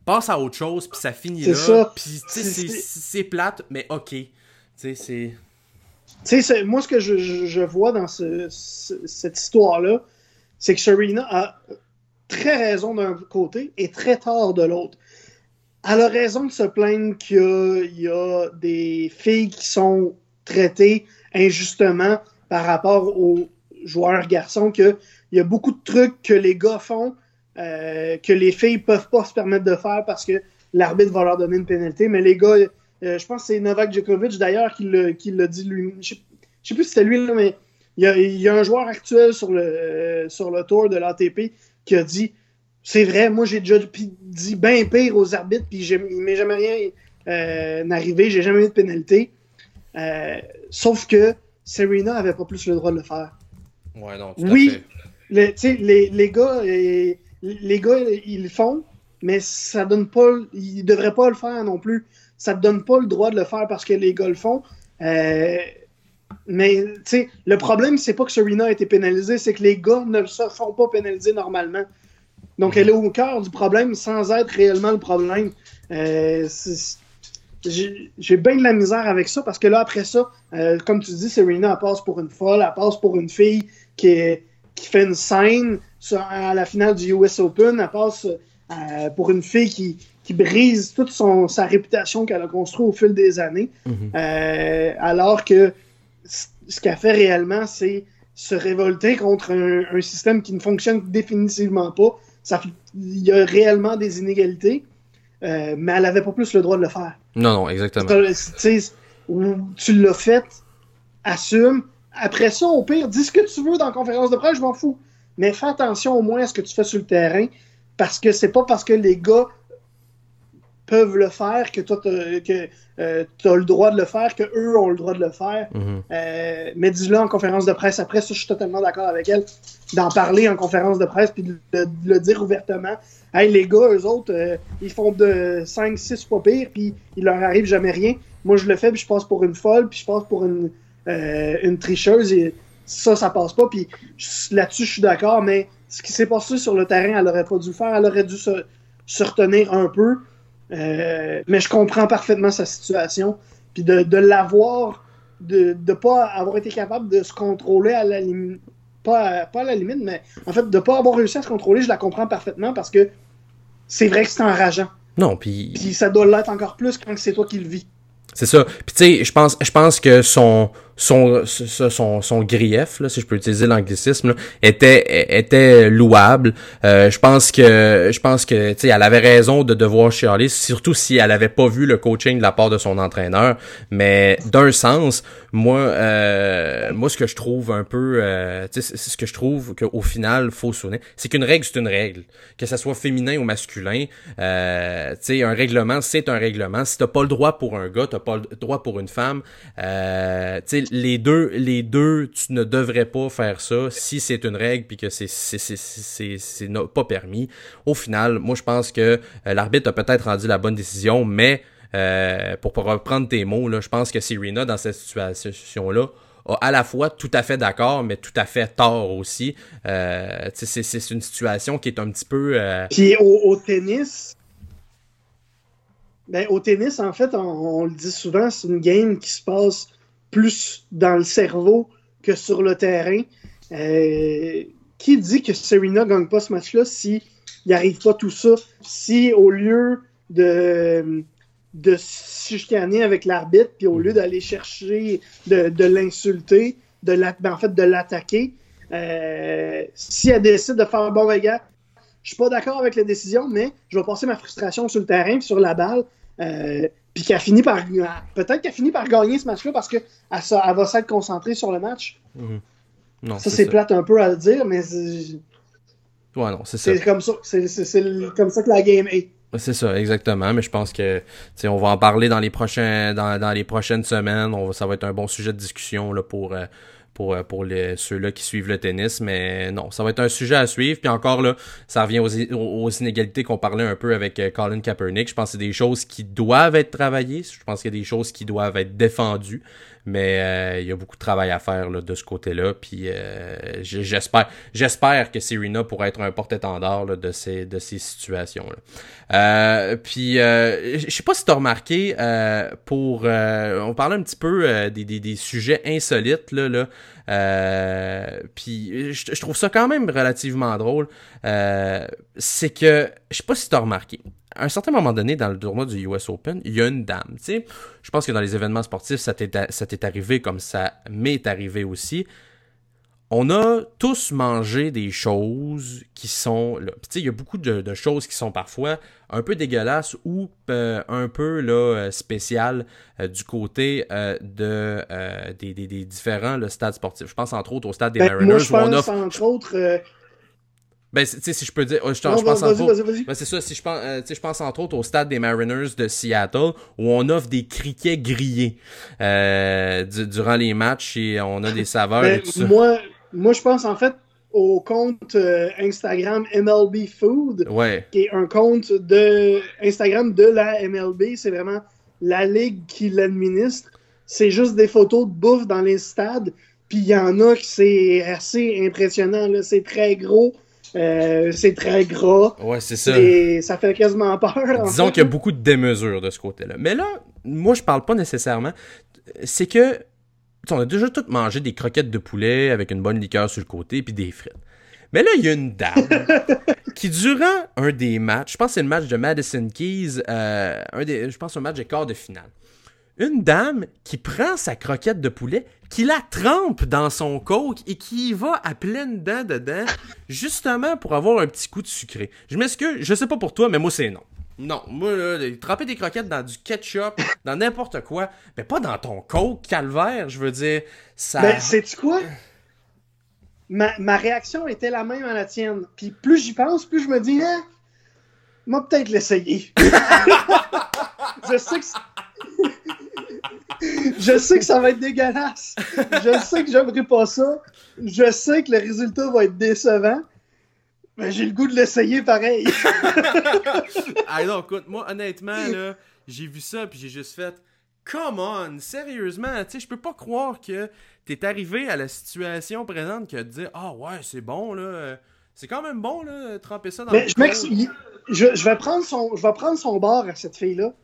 passe à autre chose puis ça finit là. Puis c'est plate, mais ok. Tu sais, c'est. Tu sais, moi, ce que je, je vois dans ce, cette histoire-là, c'est que Serena a très raison d'un côté et très tort de l'autre. Elle a raison de se plaindre qu'il y, a des filles qui sont traitées injustement par rapport aux joueurs garçons, qu'il y a beaucoup de trucs que les gars font euh, que les filles peuvent pas se permettre de faire parce que l'arbitre va leur donner une pénalité. Mais les gars, euh, je pense que c'est Novak Djokovic d'ailleurs qui l'a dit lui. Je sais, sais plus si c'était lui, mais il y, a, un joueur actuel sur le, euh, sur le tour de l'ATP qui a dit c'est vrai, moi j'ai déjà dit bien pire aux arbitres, puis il m'est jamais rien arrivé, j'ai jamais eu de pénalité. Euh, sauf que Serena avait pas plus le droit de le faire. Ouais, non, oui, Les, les, les, gars, les, les, gars, ils le font, mais ça donne pas, ils devraient pas le faire non plus. Ça te donne pas le droit de le faire parce que les gars le font. Euh, mais le problème, c'est pas que Serena a été pénalisée, c'est que les gars ne se font pas pénaliser normalement. Donc, elle est au cœur du problème sans être réellement le problème. Euh, j'ai bien de la misère avec ça parce que là, après ça, euh, comme tu dis, Serena, elle passe pour une folle, elle passe pour une fille qui, qui fait une scène à la finale du US Open, elle passe euh, pour une fille qui, qui brise toute son, sa réputation qu'elle a construite au fil des années. Mm-hmm. alors que ce qu'elle fait réellement, c'est se révolter contre un, système qui ne fonctionne définitivement pas, il y a réellement des inégalités, euh, mais elle n'avait pas plus le droit de le faire. Non, non, exactement. Tu l'as fait, assume. Après ça, au pire, dis ce que tu veux dans la conférence de presse, je m'en fous. Mais fais attention au moins à ce que tu fais sur le terrain, parce que c'est pas parce que les gars peuvent le faire, que toi, que euh, tu as le droit de le faire, que eux ont le droit de le faire. Mhm. Euh, mais dis-le en conférence de presse après, ça, je suis totalement d'accord avec elle, d'en parler en conférence de presse, puis de, de- de le dire ouvertement. Hey, les gars, eux autres, euh, ils font de 5, 6 fois pire, puis il leur arrive jamais rien. Moi, je le fais, puis je passe pour une folle, puis je passe pour une, euh, une tricheuse, et ça, ça passe pas. Puis là-dessus, je suis d'accord, mais ce qui s'est passé sur le terrain, elle aurait pas dû le faire, elle aurait dû se, se retenir un peu. Euh, mais je comprends parfaitement sa situation. Puis de, de l'avoir, de ne pas avoir été capable de se contrôler à la limite. Pas à, pas à la limite, mais en fait, de pas avoir réussi à se contrôler, je la comprends parfaitement parce que c'est vrai que c'est enrageant. Non, puis Puis ça doit l'être encore plus quand c'est toi qui le vis. c'est ça. Puis tu sais, je pense, je pense que son, son, son, son, grief, là, si je peux utiliser l'anglicisme, était, était louable. Euh, je pense que, je pense que, elle avait raison de devoir chialer, surtout si elle avait pas vu le coaching de la part de son entraîneur. Mais d'un sens, moi, euh, moi, ce que je trouve un peu, euh, sais, c'est ce que je trouve qu'au final, faut sonner, c'est qu'une règle, c'est une règle. Que ça soit féminin ou masculin, euh, un règlement, c'est un règlement. Si t'as pas le droit pour un gars, t'as pas le droit pour une femme. Euh, les deux, les deux, tu ne devrais pas faire ça si c'est une règle puis que c'est pas permis. Au final, moi, je pense que euh, l'arbitre a peut-être rendu la bonne décision, mais euh, pour, reprendre tes mots, là, je pense que Serena, dans cette situation-là, a à la fois tout à fait d'accord, mais tout à fait tort aussi. Euh, c'est une situation qui est un petit peu... Puis au, tennis, ben, au tennis, en fait, on le dit souvent, c'est une game qui se passe plus dans le cerveau que sur le terrain. Euh, qui dit que Serena gagne pas ce match-là si il arrive pas tout ça? Si au lieu de, de se chicaner avec l'arbitre, puis au lieu d'aller chercher, de, de l'insulter, de la, ben, en fait, de l'attaquer, euh, si elle décide de faire bon, gars, je suis pas d'accord avec la décision, mais je vais passer ma frustration sur le terrain, sur la balle, euh, puis qu'elle finit par peut-être qu'elle finit par gagner ce match-là parce qu'elle elle va s'être concentrée sur le match. mhm. Non, Ça, c'est plate un peu à le dire, mais c'est Ouais, non, c'est ça. c'est comme ça. C'est comme ça que la game est. C'est ça, exactement. Mais je pense que, on va en parler dans les prochains, dans, dans les prochaines semaines. On va, ça va être un bon sujet de discussion là pour. Pour, euh, pour ceux-là qui suivent le tennis, mais non, ça va être un sujet à suivre. Puis encore là, ça revient aux- aux inégalités qu'on parlait un peu avec euh, Colin Kaepernick. Je pense que c'est des choses qui doivent être travaillées. Je pense qu'il y a des choses qui doivent être défendues. Mais euh, il y a beaucoup de travail à faire là, de ce côté-là. Puis euh, j'espère, j'espère que Serena pourra être un porte-étendard de ces, de ces situations-là. Euh, puis je sais pas si t'as remarqué euh, pour, on parlait un petit peu des, des, des sujets insolites là. là puis je, trouve ça quand même relativement drôle. C'est que je sais pas si t'as remarqué à un certain moment donné, dans le tournoi du US Open, il y a une dame. Tu sais, je pense que dans les événements sportifs, ça t'est arrivé comme ça m'est arrivé aussi. On a tous mangé des choses qui sont là. Puis, Tu sais, il y a beaucoup de, de choses qui sont parfois un peu dégueulasses ou euh, un peu là euh, spéciales euh, du côté euh, de des, des, des différents là, stades sportifs. Je pense entre autres au stade des Ben, Mariners moi, je où on pense, entre autres. Ben tu sais si je peux dire je, non, je pense vas-y, entre autres ben, c'est ça, si je pense, euh, je pense entre autres au stade des Mariners de Seattle où on offre des criquets grillés euh, du- durant les matchs et on a des saveurs Ben, et tout ça. moi, moi, je pense en fait au compte euh, Instagram MLB Food, Ouais, qui est un compte de Instagram de la MLB. C'est vraiment la ligue qui l'administre. C'est juste des photos de bouffe dans les stades. Puis il y en a qui c'est assez impressionnant. là. C'est très gros. Euh, c'est très gras. ouais, c'est ça. Et ça fait quasiment peur. en Disons fait, qu'il y a beaucoup de démesures de ce côté-là. Mais là, moi, je parle pas nécessairement. C'est que, tu sais, on a déjà tous mangé des croquettes de poulet avec une bonne liqueur sur le côté puis des frites. Mais là, il y a une dame qui, durant un des matchs, je pense que c'est le match de Madison Keys, euh, un des, je pense un match de quart de finale, une dame qui prend sa croquette de poulet, qui la trempe dans son coke et qui y va à pleines dents dedans, justement pour avoir un petit coup de sucré. Je m'excuse, je sais pas pour toi, mais moi c'est non. Non, moi, là, tremper des croquettes dans du ketchup, dans n'importe quoi, mais pas dans ton coke, calvaire, je veux dire, ça... Ben, sais-tu quoi? Ma, ma réaction était la même à la tienne. Puis plus j'y pense, plus je me dis, hein, moi peut-être l'essayer. je sais que je sais que ça va être dégueulasse. Je sais que j'aimerais pas ça. Je sais que le résultat va être décevant. Mais j'ai le goût de l'essayer pareil. ah non, écoute, moi honnêtement, là, j'ai vu ça puis j'ai juste fait Come on, sérieusement, tu sais, je peux pas croire que t'es arrivé à la situation présente que de dire Ah ouais, c'est bon là. C'est quand même bon là, tremper ça dans Mais je, je, je, vais prendre son, je vais prendre son bord à cette fille-là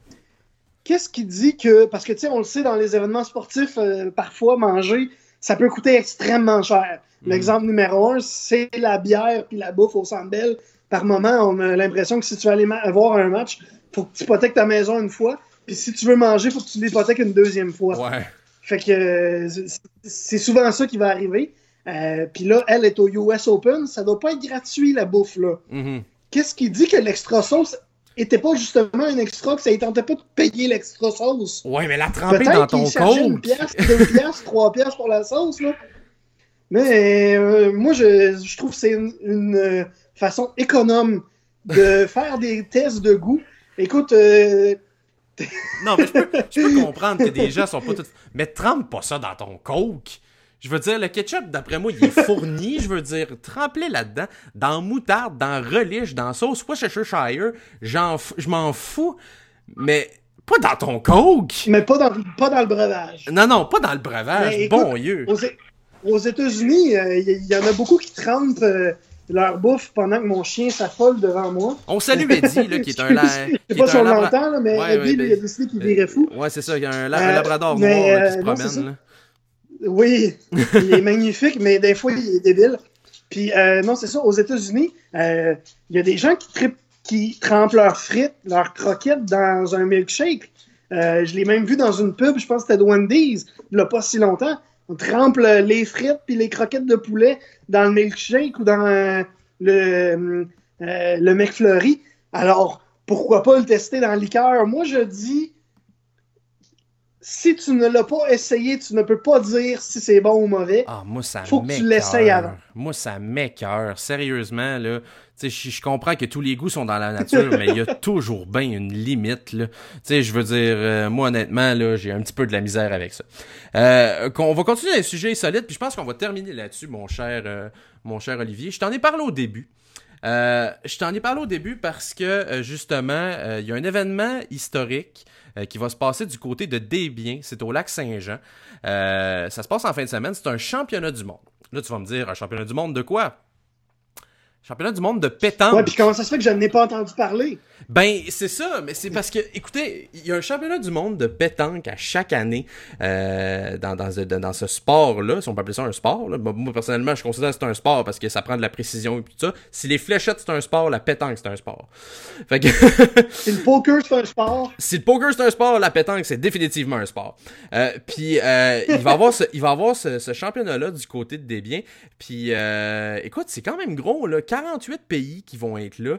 qu'est-ce qui dit que. Parce que, tu sais, on le sait, dans les événements sportifs, euh, parfois, manger, ça peut coûter extrêmement cher. Mhm. L'exemple numéro un, c'est la bière puis la bouffe au Sandbell. Par moment, on a l'impression que si tu veux aller voir un match, faut que tu hypothèques ta maison une fois. Puis si tu veux manger, faut que tu l'hypothèques une deuxième fois. Ouais. Fait que euh, c'est souvent ça qui va arriver. Euh, puis là, elle est au US Open. Ça doit pas être gratuit, la bouffe, là. Mhm. Qu'est-ce qui dit que l'extra sauce était pas justement un extra, que ça ne tentait pas de payer l'extra sauce. Ouais, mais la tremper dans ton compte. une pièce, deux pièces, trois pièces pour la sauce, là. Mais euh, moi, je, je, trouve que c'est une, euh, façon économe de faire des tests de goût. Écoute. Euh... non, mais je peux, je peux, comprendre que des gens sont pas tous. Mais trempe pas ça dans ton coke. Je veux dire, le ketchup, d'après moi, il est fourni. je veux dire, trempé là-dedans, dans moutarde, dans relish, dans sauce Worcestershire. Je m'en fous. Mais pas dans ton coke. Mais pas dans, pas dans le breuvage. Non, non, pas dans le breuvage. bon Dieu. Aux, États-Unis, il euh, y, en a beaucoup qui trempent euh, leur bouffe pendant que mon chien s'affole devant moi. On salue Eddie, là, qui est un... Je sais pas si on l'entend, mais Eddie, il a décidé qu'il virait fou. Ouais, c'est ça, il y a un, euh, labrador noir qui se promène. Oui, il est magnifique, mais des fois, il est débile. Puis, euh, non, c'est ça, aux États-Unis, euh, il y a des gens qui, qui trempent leurs frites, leurs croquettes dans un milkshake. Euh, je l'ai même vu dans une pub, je pense que c'était de Wendy's, il n'y a pas si longtemps. On trempe les frites puis les croquettes de poulet dans le milkshake ou dans le, le McFlurry. Alors, pourquoi pas le tester dans le liqueur? Moi, je dis si tu ne l'as pas essayé, tu ne peux pas dire si c'est bon ou mauvais. Ah, moi, ça Faut que tu l'essayes avant. Moi, ça m'écœure. Sérieusement, là. Je, je comprends que tous les goûts sont dans la nature, mais il y a toujours bien une limite, là. sais, je veux dire, euh, moi, honnêtement, là, j'ai un petit peu de la misère avec ça. Euh, on va continuer les sujets solides, puis je pense qu'on va terminer là-dessus, mon cher, euh, mon cher Olivier. Je t'en ai parlé au début. Euh, je t'en ai parlé au début parce que, justement, il y a un événement historique euh, qui va se passer du côté de Desbiens. C'est au lac Saint-Jean. Euh, ça se passe en fin de semaine. C'est un championnat du monde. Là, tu vas me dire, un championnat du monde de quoi? Championnat du monde de pétanque. Ouais, puis comment ça se fait que je n'ai pas entendu parler? Ben, c'est ça, mais c'est parce que, écoutez, il y a un championnat du monde de pétanque à chaque année euh, dans, dans, dans, ce sport-là, si on peut appeler ça un sport. Là. Moi, personnellement, je considère que c'est un sport parce que ça prend de la précision et tout ça. Si les fléchettes, c'est un sport, la pétanque, c'est un sport. Fait que... si le poker, c'est un sport. Si le poker, c'est un sport, la pétanque, c'est définitivement un sport. Euh, puis, euh, il va avoir ce, il va avoir ce, ce championnat-là du côté de Desbiens. Puis, euh, écoute, c'est quand même gros, là. 48 pays qui vont être là.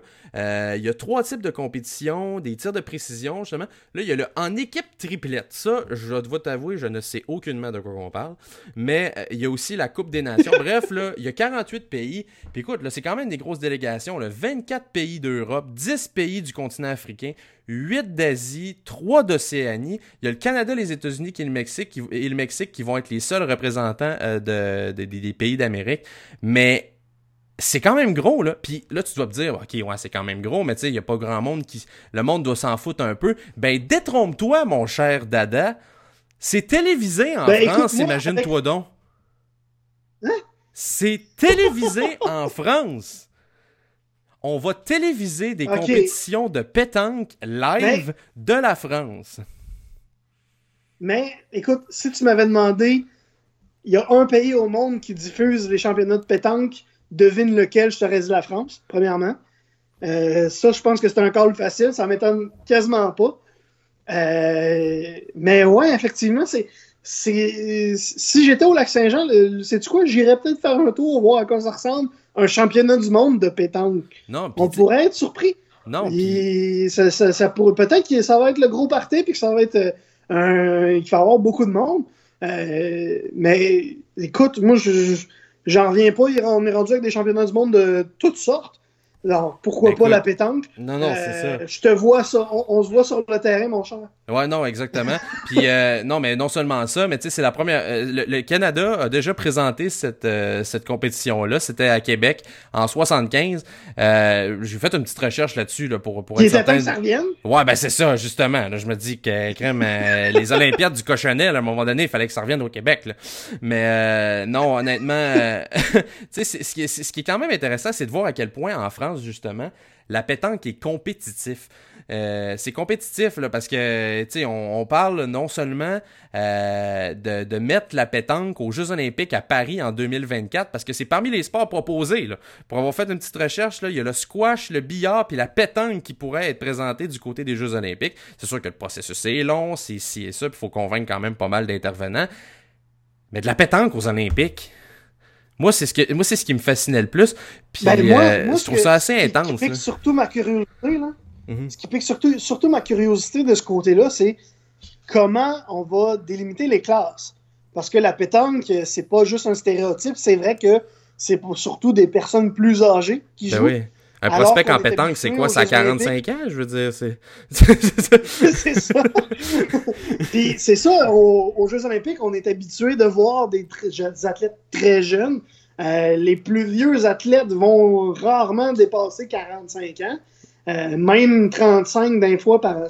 Il y a trois types de compétitions, des tirs de précision, justement. Là, il y a le en équipe triplette. Ça, je dois t'avouer, je ne sais aucunement de quoi on parle. Mais euh, il y a aussi la Coupe des Nations. Bref, là, il y a 48 pays. Puis écoute, là, c'est quand même des grosses délégations. Là. 24 pays d'Europe, 10 pays du continent africain, 8 d'Asie, 3 d'Océanie. Il y a le Canada, les États-Unis et le Mexique qui, et le Mexique qui vont être les seuls représentants euh, de, des pays d'Amérique. Mais c'est quand même gros, là. Puis là, tu dois te dire, OK, ouais, c'est quand même gros, mais tu sais, il n'y a pas grand monde qui. Le monde doit s'en foutre un peu. Ben, détrompe-toi, mon cher Dada. C'est télévisé en ben, France, imagine-toi donc. Hein? C'est télévisé en France. On va téléviser des compétitions de pétanque live de la France. Mais, écoute, si tu m'avais demandé, il y a un pays au monde qui diffuse les championnats de pétanque devine lequel, je t'aurais dit la France, premièrement. Euh, ça, je pense que c'est un call facile, ça m'étonne quasiment pas. Euh, mais ouais, effectivement, c'est. Si j'étais au lac Saint-Jean, sais-tu quoi? J'irais peut-être faire un tour, voir à quoi ça ressemble. Un championnat du monde de pétanque. Non, On pourrait être surpris. Non. Ça, ça, peut-être que ça va être le gros party puis que ça va être euh, un. Il va y avoir beaucoup de monde. mais écoute, moi, je J'en reviens pas. On est rendu avec des championnats du monde de toutes sortes. Alors, pourquoi Ben, pas écoute, la pétanque? Non, non, c'est Euh, ça. Je te vois ça. On, on se voit sur le terrain, mon cher. Ouais, non, exactement. Puis euh, non, mais non seulement ça, mais tu sais, c'est la première. euh, le, le Canada a déjà présenté cette euh, cette compétition-là. C'était à Québec en 75. Euh, J'ai fait une petite recherche là-dessus là, pour pour être certain. que ça revienne? Ouais, ben c'est ça, justement. Là, je me dis que crème, les Olympiades du cochonnet, là, à un moment donné, il fallait que ça revienne au Québec. Là. Mais non, honnêtement, tu sais, ce qui est quand même intéressant, c'est de voir à quel point en France, justement, la pétanque est compétitif. Euh, c'est compétitif là, parce que on, parle non seulement euh, de, mettre la pétanque aux Jeux Olympiques à Paris en 2024, parce que c'est parmi les sports proposés. Pour avoir fait une petite recherche, là, il y a le squash, le billard, puis la pétanque qui pourrait être présentés du côté des Jeux Olympiques. C'est sûr que le processus est long, c'est ci et ça, il faut convaincre quand même pas mal d'intervenants. Mais de la pétanque aux Olympiques. Moi, c'est ce que moi c'est ce qui me fascinait le plus. Puis Ben, moi- euh, moi, je trouve que- ça assez Ce qui intense. pique surtout ma curiosité, là. Mhm. Ce qui pique surtout, surtout ma curiosité de ce côté-là, c'est comment on va délimiter les classes. Parce que la pétanque, c'est pas juste un stéréotype, c'est vrai que c'est pour surtout des personnes plus âgées qui Ben jouent. oui. Un Alors prospect en pétanque, c'est quoi? Ça a Jeux 45 ans, je veux dire. C'est. c'est ça. Puis c'est ça, aux, aux Jeux Olympiques, on est habitué de voir des, athlètes très jeunes. Euh, les plus vieux athlètes vont rarement dépasser 45 ans. Euh, même 35 d'un fois par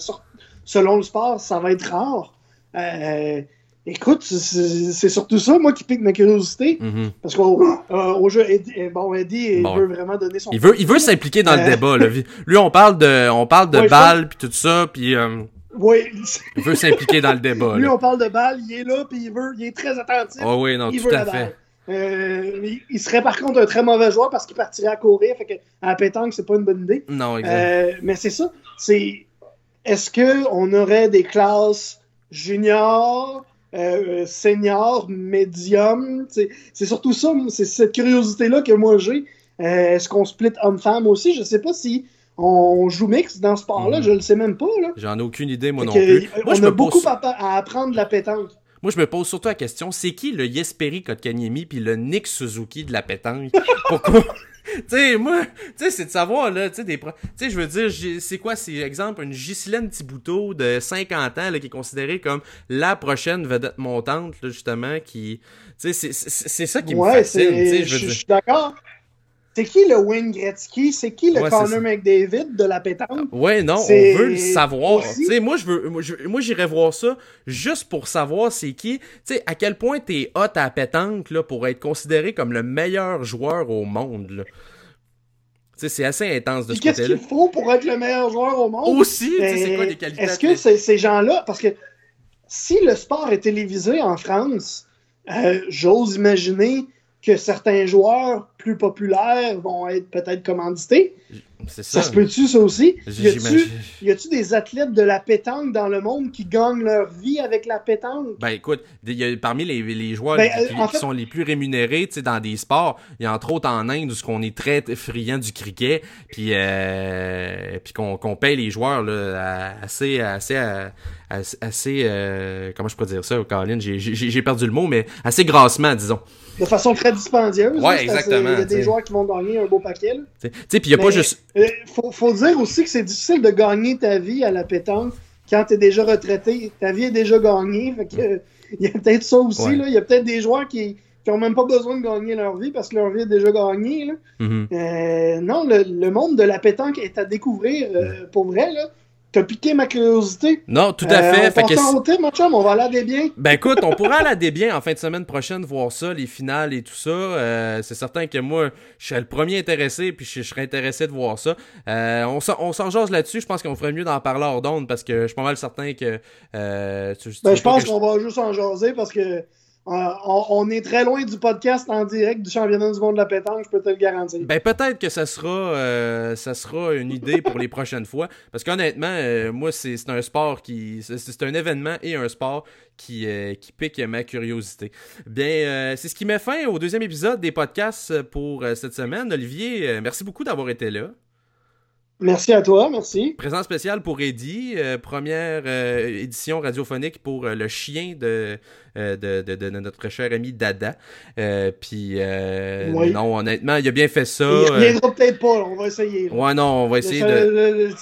selon le sport, ça va être rare. Euh, écoute, c'est surtout ça, moi, qui pique ma curiosité. Mhm. Parce qu'au euh, au jeu, Eddie, euh, bon, Eddie, il veut vraiment donner son. Il veut, il veut s'impliquer dans le Euh. débat. Là. Lui, on parle de, on parle de Ouais, balles puis tout ça, puis euh, Oui, il veut s'impliquer dans le débat. lui, là. on parle de balle, il est là, puis il veut, il est très attentif. Oh oui, non, il tout à fait. Euh, il- il serait par contre un très mauvais joueur parce qu'il partirait à courir, fait que à la pétanque, c'est pas une bonne idée. Non, exact. Euh, mais c'est ça. C'est est-ce que on aurait des classes juniors, euh, seniors, médium C'est surtout ça. C'est cette curiosité là que moi j'ai. Euh, est-ce qu'on split homme-femme aussi? Je sais pas si on joue mix dans ce sport-là. Mhm. Je le sais même pas. J'en ai aucune idée, moi Fait non que, plus. euh, Moi, je on a beaucoup à apprendre de la pétanque. moi, je me pose surtout la question, c'est qui le Yesperi Kotkaniemi puis le Nick Suzuki de la pétanque? Pourquoi? tu sais, moi, tu sais, c'est de savoir, là, tu sais, des pro- tu sais, je veux dire, c'est quoi, c'est, exemple, une Ghislaine Thibouteau de 50 ans, là, qui est considérée comme la prochaine vedette montante, là, justement, qui, tu sais, c'est, ça qui me Ouais, fascine, tu sais, c'est- je veux je dire. je suis d'accord. C'est qui le Wayne Gretzky? C'est qui le Ouais. Connor McDavid de la pétanque? Ouais, non, on veut le savoir. moi, je veux, moi, je- moi, j'irais voir ça juste pour savoir c'est qui. Tu sais, à quel point t'es hot à la pétanque, là, pour être considéré comme le meilleur joueur au monde, là. Tu sais, c'est assez intense de ce Qu'est-ce qu'il faut pour être le meilleur joueur au monde? Aussi, c'est quoi les qualités Est-ce que ces gens-là, parce que si le sport est télévisé en France, euh, j'ose imaginer que certains joueurs plus populaires vont être peut-être commandités. Ça. Ça se peut-tu, ça aussi? Y a-tu des athlètes de la pétanque dans le monde qui gagnent leur vie avec la pétanque? Ben écoute, il y a, parmi les, les joueurs Ben, qui, euh, en qui fait- sont les plus rémunérés dans des sports, il y a entre autres en Inde où qu'on est très friand du cricket, puis euh, puis qu'on qu'on paye les joueurs là, assez assez à- assez, assez, euh, comment je peux dire ça, Colin, j'ai perdu le mot, mais assez grassement disons. De façon très dispendieuse. Ouais, assez- exactement, Il y a t'sais. des joueurs qui vont gagner un beau paquet. Tu sais, puis il y a pas juste Euh, faut, faut dire aussi que c'est difficile de gagner ta vie à la pétanque quand tu es déjà retraité. Ta vie est déjà gagnée. Fait que, euh, il y a peut-être ça aussi. Ouais. Il y a peut-être des joueurs qui qui ont même pas besoin de gagner leur vie parce que leur vie est déjà gagnée. là. Mhm. Euh, non, le, le monde de la pétanque est à découvrir euh, pour vrai. là. T'as piqué ma curiosité? Non, tout à Euh, fait. on fait que thème, mon chum, on va aller biens. Ben écoute, on pourra aller à des biens en fin de semaine prochaine voir ça, les finales et tout ça. Euh, c'est certain que moi, je serais le premier intéressé, puis je, je serais intéressé de voir ça. Euh, on s'en- on s'en jase là-dessus. Je pense qu'on ferait mieux d'en parler hors d'onde parce que je suis pas mal certain que. Euh, tu- tu Ben, je pense qu'on va juste en jaser parce que euh, on, est très loin du podcast en direct du championnat du monde de la pétanque, je peux te le garantir. Ben peut-être que ça sera euh, ça sera une idée pour les prochaines fois parce qu'honnêtement euh, moi c'est un sport qui c'est un événement et un sport qui qui pique ma curiosité. Bien c'est ce qui met fin au deuxième épisode des podcasts pour cette semaine. Olivier, merci beaucoup d'avoir été là. Merci à toi, merci. Présent spécial pour Eddie, euh, première euh, édition radiophonique pour euh, le chien de, de, de, de, notre cher ami Dada. Puis, oui. non, honnêtement, il a bien fait ça. Il reviendra peut-être pas, on va essayer. Ouais, non, on va essayer de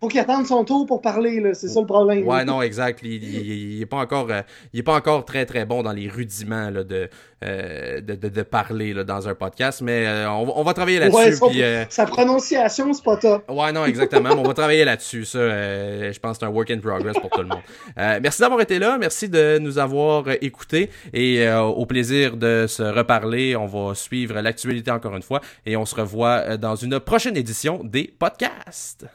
faut qu'il attende son tour pour parler. C'est ça le problème. Ouais, non, exact. Il, il, est pas encore, euh, il est pas encore très très bon dans les rudiments là, de, euh, de, de, de, parler là, dans un podcast, mais euh, on, on, va travailler là-dessus. Ouais, sa prononciation, c'est pas top. Ouais, non, exactement. on va travailler là-dessus. Ça, je pense que c'est un work in progress pour tout le monde. merci d'avoir été là. Merci de nous avoir écoutés et au plaisir de se reparler. On va suivre l'actualité encore une fois et on se revoit dans une prochaine édition des podcasts.